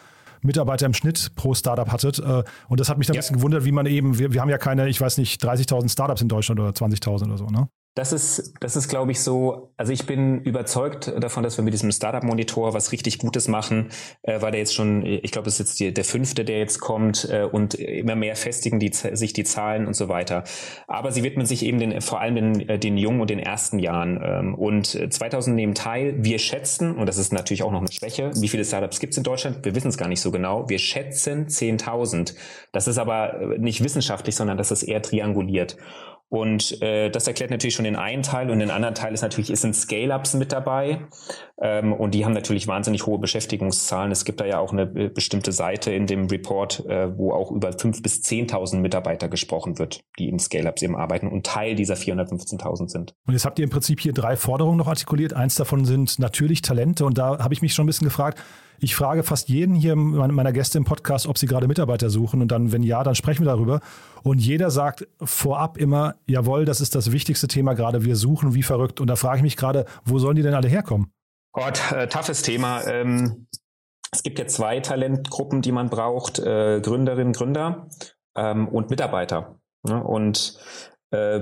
Mitarbeiter im Schnitt pro Startup hattet. Äh, und das hat mich dann ja. ein bisschen gewundert, wie man eben, wir, wir haben ja keine, ich weiß nicht, 30.000 Startups in Deutschland oder 20.000 oder so, ne? Das ist, das ist, glaube ich, so. Also ich bin überzeugt davon, dass wir mit diesem Startup-Monitor was richtig Gutes machen, äh, weil der jetzt schon, ich glaube, das ist jetzt die, der fünfte, der jetzt kommt äh, und immer mehr festigen die, sich die Zahlen und so weiter. Aber sie widmen sich eben den, vor allem den, äh, den jungen und den ersten Jahren. Ähm, und 2000 nehmen teil. Wir schätzen, und das ist natürlich auch noch eine Schwäche, wie viele Startups gibt es in Deutschland? Wir wissen es gar nicht so genau. Wir schätzen 10.000. Das ist aber äh, nicht wissenschaftlich, sondern das ist eher trianguliert. Und äh, das erklärt natürlich schon den einen Teil und den anderen Teil ist natürlich, es sind Scale-Ups mit dabei ähm, und die haben natürlich wahnsinnig hohe Beschäftigungszahlen. Es gibt da ja auch eine äh, bestimmte Seite in dem Report, äh, wo auch über fünf bis zehntausend Mitarbeiter gesprochen wird, die in Scale-Ups eben arbeiten und Teil dieser 415.000 sind. Und jetzt habt ihr im Prinzip hier drei Forderungen noch artikuliert. Eins davon sind natürlich Talente und da habe ich mich schon ein bisschen gefragt, ich frage fast jeden hier meiner Gäste im Podcast, ob sie gerade Mitarbeiter suchen. Und dann, wenn ja, dann sprechen wir darüber. Und jeder sagt vorab immer, jawohl, das ist das wichtigste Thema gerade. Wir suchen wie verrückt. Und da frage ich mich gerade, wo sollen die denn alle herkommen? Gott, äh, toughes Thema. Ähm, es gibt ja zwei Talentgruppen, die man braucht. Äh, Gründerinnen, Gründer ähm, und Mitarbeiter. Ne? Und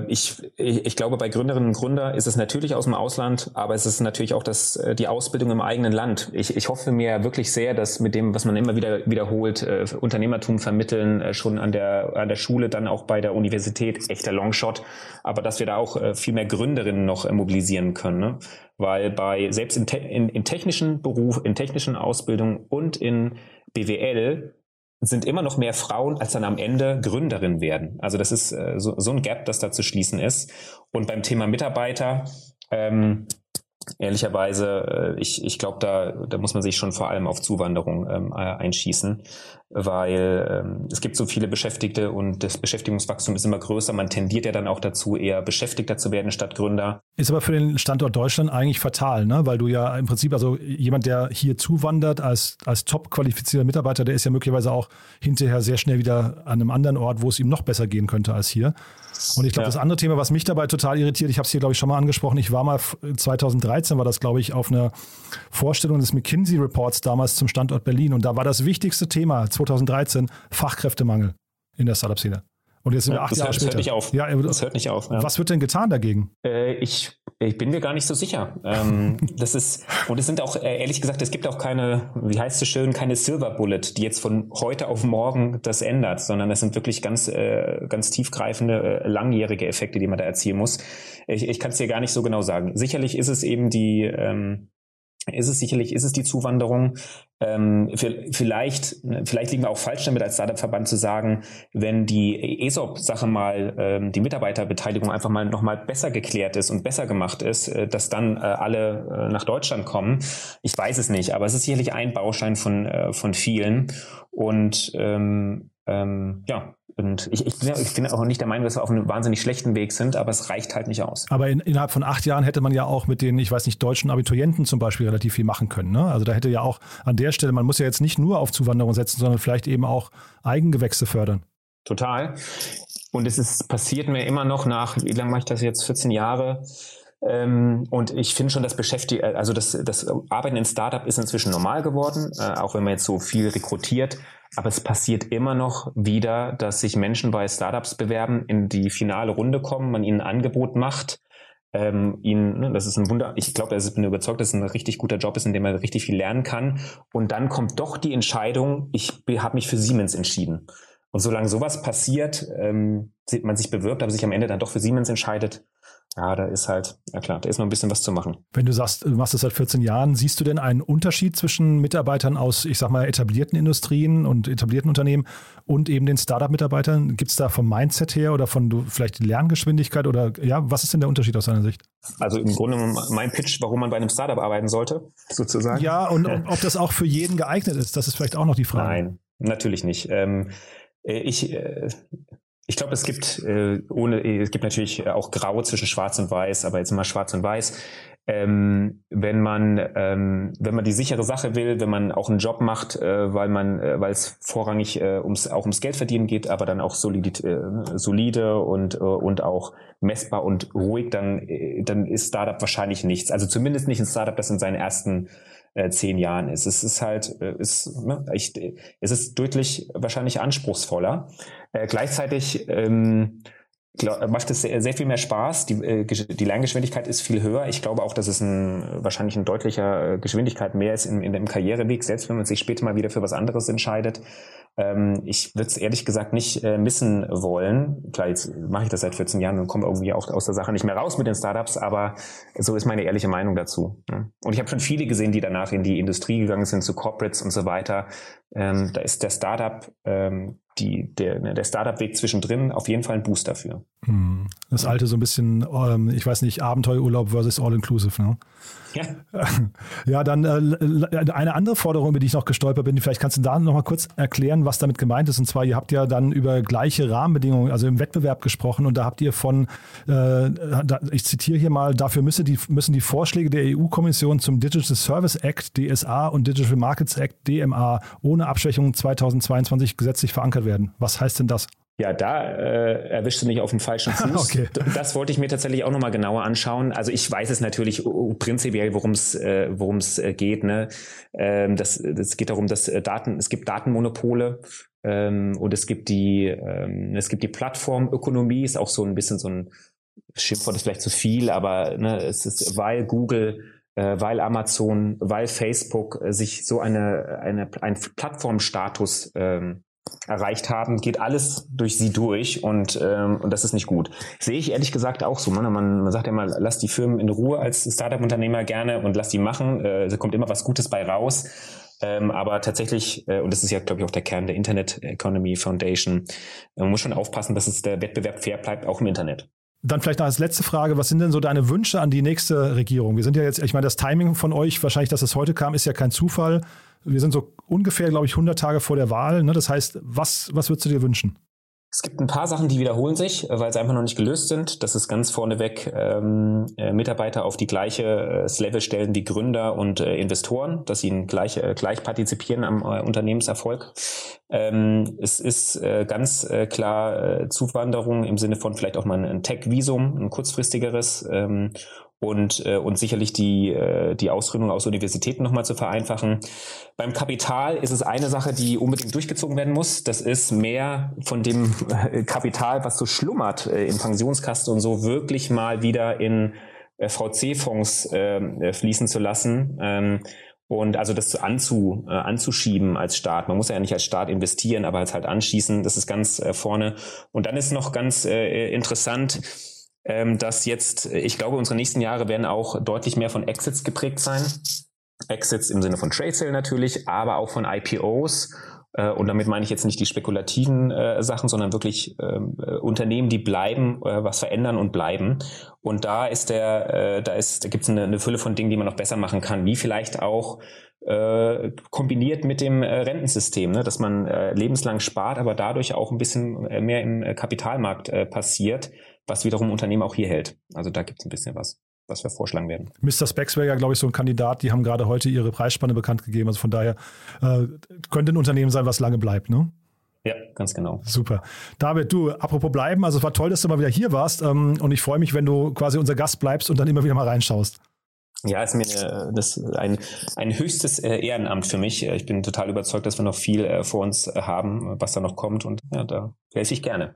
ich, ich, ich glaube, bei Gründerinnen und Gründer ist es natürlich aus dem Ausland, aber es ist natürlich auch das, äh, die Ausbildung im eigenen Land. Ich, ich hoffe mir wirklich sehr, dass mit dem, was man immer wieder wiederholt, äh, Unternehmertum vermitteln, äh, schon an der, an der Schule, dann auch bei der Universität, echter Longshot, aber dass wir da auch äh, viel mehr Gründerinnen noch äh, mobilisieren können. Ne? Weil bei, selbst in, te in, in technischen Beruf, in technischen Ausbildungen und in BWL sind immer noch mehr Frauen, als dann am Ende Gründerin werden. Also das ist äh, so, so ein Gap, das da zu schließen ist. Und beim Thema Mitarbeiter, ähm, ehrlicherweise, äh, ich, ich glaube, da, da muss man sich schon vor allem auf Zuwanderung ähm, einschießen weil ähm, es gibt so viele Beschäftigte und das Beschäftigungswachstum ist immer größer. Man tendiert ja dann auch dazu, eher Beschäftigter zu werden statt Gründer. Ist aber für den Standort Deutschland eigentlich fatal, ne? weil du ja im Prinzip, also jemand, der hier zuwandert als, als top qualifizierter Mitarbeiter, der ist ja möglicherweise auch hinterher sehr schnell wieder an einem anderen Ort, wo es ihm noch besser gehen könnte als hier. Und ich glaube, ja. das andere Thema, was mich dabei total irritiert, ich habe es hier, glaube ich, schon mal angesprochen, ich war mal 2013, war das, glaube ich, auf einer Vorstellung des McKinsey Reports damals zum Standort Berlin. Und da war das wichtigste Thema 2013 Fachkräftemangel in der Startup-Szene. Und jetzt sind wir acht das Jahre hört, später. Das hört nicht auf. Ja, das hört nicht auf. Ja. Was wird denn getan dagegen? Äh, ich, ich bin mir gar nicht so sicher. Ähm, *laughs* das ist, und es sind auch, äh, ehrlich gesagt, es gibt auch keine, wie heißt es schön, keine Silver Bullet, die jetzt von heute auf morgen das ändert, sondern es sind wirklich ganz, äh, ganz tiefgreifende, äh, langjährige Effekte, die man da erzielen muss. Ich, ich kann es dir gar nicht so genau sagen. Sicherlich ist es eben die, ähm, ist es sicherlich, ist es die Zuwanderung. Ähm, vielleicht, vielleicht liegen wir auch falsch damit als Startup-Verband zu sagen, wenn die ESOP-Sache mal, ähm, die Mitarbeiterbeteiligung einfach mal nochmal besser geklärt ist und besser gemacht ist, äh, dass dann äh, alle äh, nach Deutschland kommen. Ich weiß es nicht, aber es ist sicherlich ein Baustein von, äh, von vielen. Und ähm, Ähm, ja, und ich, ich, bin, ich bin auch nicht der Meinung, dass wir auf einem wahnsinnig schlechten Weg sind, aber es reicht halt nicht aus. Aber in, innerhalb von acht Jahren hätte man ja auch mit den, ich weiß nicht, deutschen Abiturienten zum Beispiel relativ viel machen können. Ne? Also da hätte ja auch an der Stelle, man muss ja jetzt nicht nur auf Zuwanderung setzen, sondern vielleicht eben auch Eigengewächse fördern. Total. Und es ist passiert mir immer noch nach, wie lange mache ich das jetzt? 14 Jahre. Ähm, und ich finde schon, das Beschäftigt, also das, das Arbeiten in Startup ist inzwischen normal geworden, äh, auch wenn man jetzt so viel rekrutiert. Aber es passiert immer noch wieder, dass sich Menschen bei Startups bewerben, in die finale Runde kommen, man ihnen ein Angebot macht, ähm, ihnen, ne, das ist ein Wunder, ich glaube, ich bin überzeugt, dass es ein richtig guter Job ist, in dem man richtig viel lernen kann. Und dann kommt doch die Entscheidung, ich habe mich für Siemens entschieden. Und solange sowas passiert, ähm, man sich bewirbt, aber sich am Ende dann doch für Siemens entscheidet, ja, da ist halt, ja klar, da ist noch ein bisschen was zu machen. Wenn du sagst, du machst das seit 14 Jahren, siehst du denn einen Unterschied zwischen Mitarbeitern aus, ich sag mal, etablierten Industrien und etablierten Unternehmen und eben den Startup-Mitarbeitern? Gibt es da vom Mindset her oder von vielleicht Lerngeschwindigkeit oder ja, was ist denn der Unterschied aus deiner Sicht? Also im Grunde mein Pitch, warum man bei einem Startup arbeiten sollte, sozusagen. Ja, und *laughs* ob das auch für jeden geeignet ist, das ist vielleicht auch noch die Frage. Nein, natürlich nicht. Ähm, äh, ich, äh, ich glaube, es gibt äh, ohne, es gibt natürlich auch Grau zwischen Schwarz und Weiß, aber jetzt immer Schwarz und Weiß. Ähm, wenn man ähm, wenn man die sichere Sache will, wenn man auch einen Job macht, äh, weil man äh, weil es vorrangig äh, ums auch ums Geld verdienen geht, aber dann auch solid, äh, solide und äh, und auch messbar und ruhig, dann äh, dann ist Startup wahrscheinlich nichts. Also zumindest nicht ein Startup, das in seinen ersten äh, zehn Jahren ist. Es ist halt, äh, ist, ne, ich, es ist deutlich wahrscheinlich anspruchsvoller. Äh, gleichzeitig ähm, glaub, macht es sehr, sehr viel mehr Spaß. Die, äh, die Lerngeschwindigkeit ist viel höher. Ich glaube auch, dass es ein, wahrscheinlich ein deutlicher äh, Geschwindigkeit mehr ist in, in dem Karriereweg, selbst wenn man sich später mal wieder für was anderes entscheidet. Ähm, ich würde es ehrlich gesagt nicht äh, missen wollen. Klar, jetzt mache ich das seit 14 Jahren und komme irgendwie auch aus der Sache nicht mehr raus mit den Startups, aber so ist meine ehrliche Meinung dazu. Ne? Und ich habe schon viele gesehen, die danach in die Industrie gegangen sind, zu Corporates und so weiter. Ähm, da ist der Startup ähm, die, der, ne, der Startup-Weg zwischendrin auf jeden Fall ein Boost dafür. Hm. Das alte so ein bisschen, ähm, ich weiß nicht, Abenteuerurlaub versus All-Inclusive, ne? *laughs* Ja. dann äh, eine andere Forderung, über die ich noch gestolpert bin, vielleicht kannst du da noch mal kurz erklären, was damit gemeint ist. Und zwar, ihr habt ja dann über gleiche Rahmenbedingungen, also im Wettbewerb gesprochen und da habt ihr von, äh, da, ich zitiere hier mal, dafür müsse die, müssen die Vorschläge der EU-Kommission zum Digital Service Act, DSA und Digital Markets Act, DMA, ohne Abschwächung 2022 gesetzlich verankert werden. Was heißt denn das? Ja, da äh, erwischte mich auf dem falschen *laughs* Fuß. okay. Das wollte ich mir tatsächlich auch nochmal genauer anschauen. Also ich weiß es natürlich prinzipiell, worum es äh, worum es äh, geht. Ne? Ähm, das, das geht darum, dass äh, Daten, es gibt Datenmonopole ähm, und es gibt die ähm, es gibt die Plattformökonomie, ist auch so ein bisschen so ein Schimpfwort ist vielleicht zu viel, aber ne, es ist, weil Google äh, weil Amazon, weil Facebook äh, sich so eine, eine, ein Plattformstatus ähm, erreicht haben, geht alles durch sie durch und, ähm, und das ist nicht gut. Sehe ich ehrlich gesagt auch so. Man, man, man sagt ja mal, lass die Firmen in Ruhe als Startup-Unternehmer gerne und lass die machen. Äh, da kommt immer was Gutes bei raus. Ähm, aber tatsächlich, äh, und das ist ja, glaube ich, auch der Kern der Internet Economy Foundation, man muss schon aufpassen, dass es der Wettbewerb fair bleibt, auch im Internet. Dann vielleicht noch als letzte Frage, was sind denn so deine Wünsche an die nächste Regierung? Wir sind ja jetzt, ich meine, das Timing von euch, wahrscheinlich, dass es heute kam, ist ja kein Zufall. Wir sind so ungefähr, glaube ich, 100 Tage vor der Wahl. Ne? Das heißt, was, was würdest du dir wünschen? Es gibt ein paar Sachen, die wiederholen sich, äh, weil sie einfach noch nicht gelöst sind. Das ist ganz vorneweg ähm, äh, Mitarbeiter auf die gleiche äh, Level stellen wie Gründer und äh, Investoren, dass sie gleich, äh, gleich partizipieren am äh, Unternehmenserfolg. Ähm, es ist äh, ganz äh, klar äh, Zuwanderung im Sinne von vielleicht auch mal ein Tech-Visum, ein kurzfristigeres ähm, und, äh, und sicherlich die, äh, die Ausgründung aus Universitäten nochmal zu vereinfachen. Beim Kapital ist es eine Sache, die unbedingt durchgezogen werden muss. Das ist mehr von dem äh, Kapital, was so schlummert äh, in Pensionskasten und so, wirklich mal wieder in äh, VC-Fonds äh, fließen zu lassen. Ähm, und also das anzu, äh, anzuschieben als Staat. Man muss ja nicht als Staat investieren, aber als halt anschießen, das ist ganz äh, vorne. Und dann ist noch ganz äh, interessant, ähm, dass jetzt, ich glaube, unsere nächsten Jahre werden auch deutlich mehr von Exits geprägt sein. Exits im Sinne von Trade Sale natürlich, aber auch von IPOs. Äh, und damit meine ich jetzt nicht die spekulativen äh, Sachen, sondern wirklich ähm, äh, Unternehmen, die bleiben, äh, was verändern und bleiben. Und da ist der, äh, da ist, da gibt es eine, eine Fülle von Dingen, die man noch besser machen kann, wie vielleicht auch äh, kombiniert mit dem äh, Rentensystem, ne? dass man äh, lebenslang spart, aber dadurch auch ein bisschen äh, mehr im äh, Kapitalmarkt äh, passiert, was wiederum Unternehmen auch hier hält. Also da gibt es ein bisschen was was wir vorschlagen werden. Mr. Specs wäre ja, glaube ich, so ein Kandidat. Die haben gerade heute ihre Preisspanne bekannt gegeben. Also von daher äh, könnte ein Unternehmen sein, was lange bleibt, ne? Ja, ganz genau. Super. David, du, apropos bleiben, also es war toll, dass du mal wieder hier warst ähm, und ich freue mich, wenn du quasi unser Gast bleibst und dann immer wieder mal reinschaust. Ja, ist mir eine, das ein, ein höchstes äh, Ehrenamt für mich. Ich bin total überzeugt, dass wir noch viel äh, vor uns äh, haben, was da noch kommt und ja, da helfe ich gerne.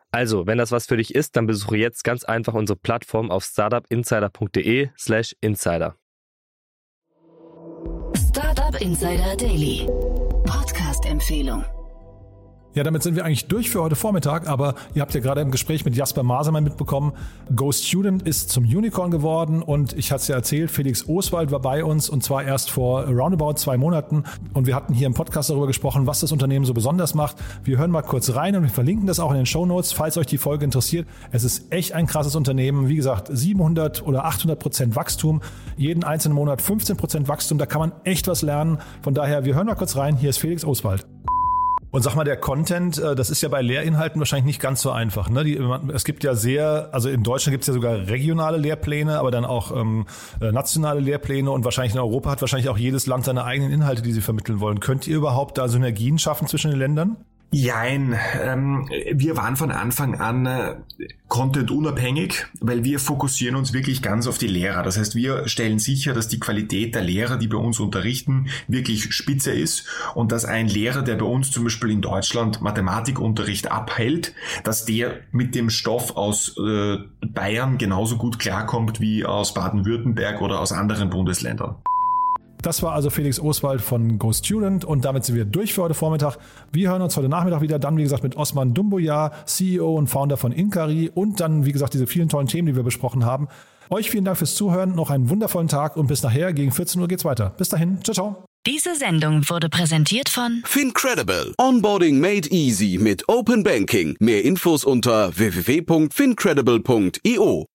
Also, wenn das was für dich ist, dann besuche jetzt ganz einfach unsere Plattform auf startupinsider.de slash insider. Startup Insider Daily. Podcast-Empfehlung. Ja, damit sind wir eigentlich durch für heute Vormittag, aber ihr habt ja gerade im Gespräch mit Jasper Masermann mitbekommen, Go Student ist zum Unicorn geworden und ich hatte es ja erzählt, Felix Oswald war bei uns und zwar erst vor roundabout zwei Monaten und wir hatten hier im Podcast darüber gesprochen, was das Unternehmen so besonders macht. Wir hören mal kurz rein und wir verlinken das auch in den Show Notes, falls euch die Folge interessiert. Es ist echt ein krasses Unternehmen. Wie gesagt, 700 oder 800 Prozent Wachstum, jeden einzelnen Monat 15 Prozent Wachstum, da kann man echt was lernen. Von daher, wir hören mal kurz rein. Hier ist Felix Oswald. Und sag mal, der Content, äh, das ist ja bei Lehrinhalten wahrscheinlich nicht ganz so einfach. Ne? Die, es gibt ja sehr, also in Deutschland gibt es ja sogar regionale Lehrpläne, aber dann auch ähm, äh, nationale Lehrpläne und wahrscheinlich in Europa hat wahrscheinlich auch jedes Land seine eigenen Inhalte, die sie vermitteln wollen. Könnt ihr überhaupt da Synergien schaffen zwischen den Ländern? Jein, ähm, wir waren von Anfang an äh, Content unabhängig, weil wir fokussieren uns wirklich ganz auf die Lehrer. Das heißt, wir stellen sicher, dass die Qualität der Lehrer, die bei uns unterrichten, wirklich spitze ist und dass ein Lehrer, der bei uns zum Beispiel in Deutschland Mathematikunterricht abhält, dass der mit dem Stoff aus äh, Bayern genauso gut klarkommt wie aus Baden-Württemberg oder aus anderen Bundesländern. Das war also Felix Oswald von Go Student und damit sind wir durch für heute Vormittag. Wir hören uns heute Nachmittag wieder, dann wie gesagt mit Osman Dumboya, CEO und Founder von Inkari und dann wie gesagt diese vielen tollen Themen, die wir besprochen haben. Euch vielen Dank fürs Zuhören, noch einen wundervollen Tag und bis nachher gegen 14 Uhr geht's weiter. Bis dahin, ciao ciao. Diese Sendung wurde präsentiert von Fincredible. Onboarding made easy mit Open Banking. Mehr Infos unter www.fincredible.io.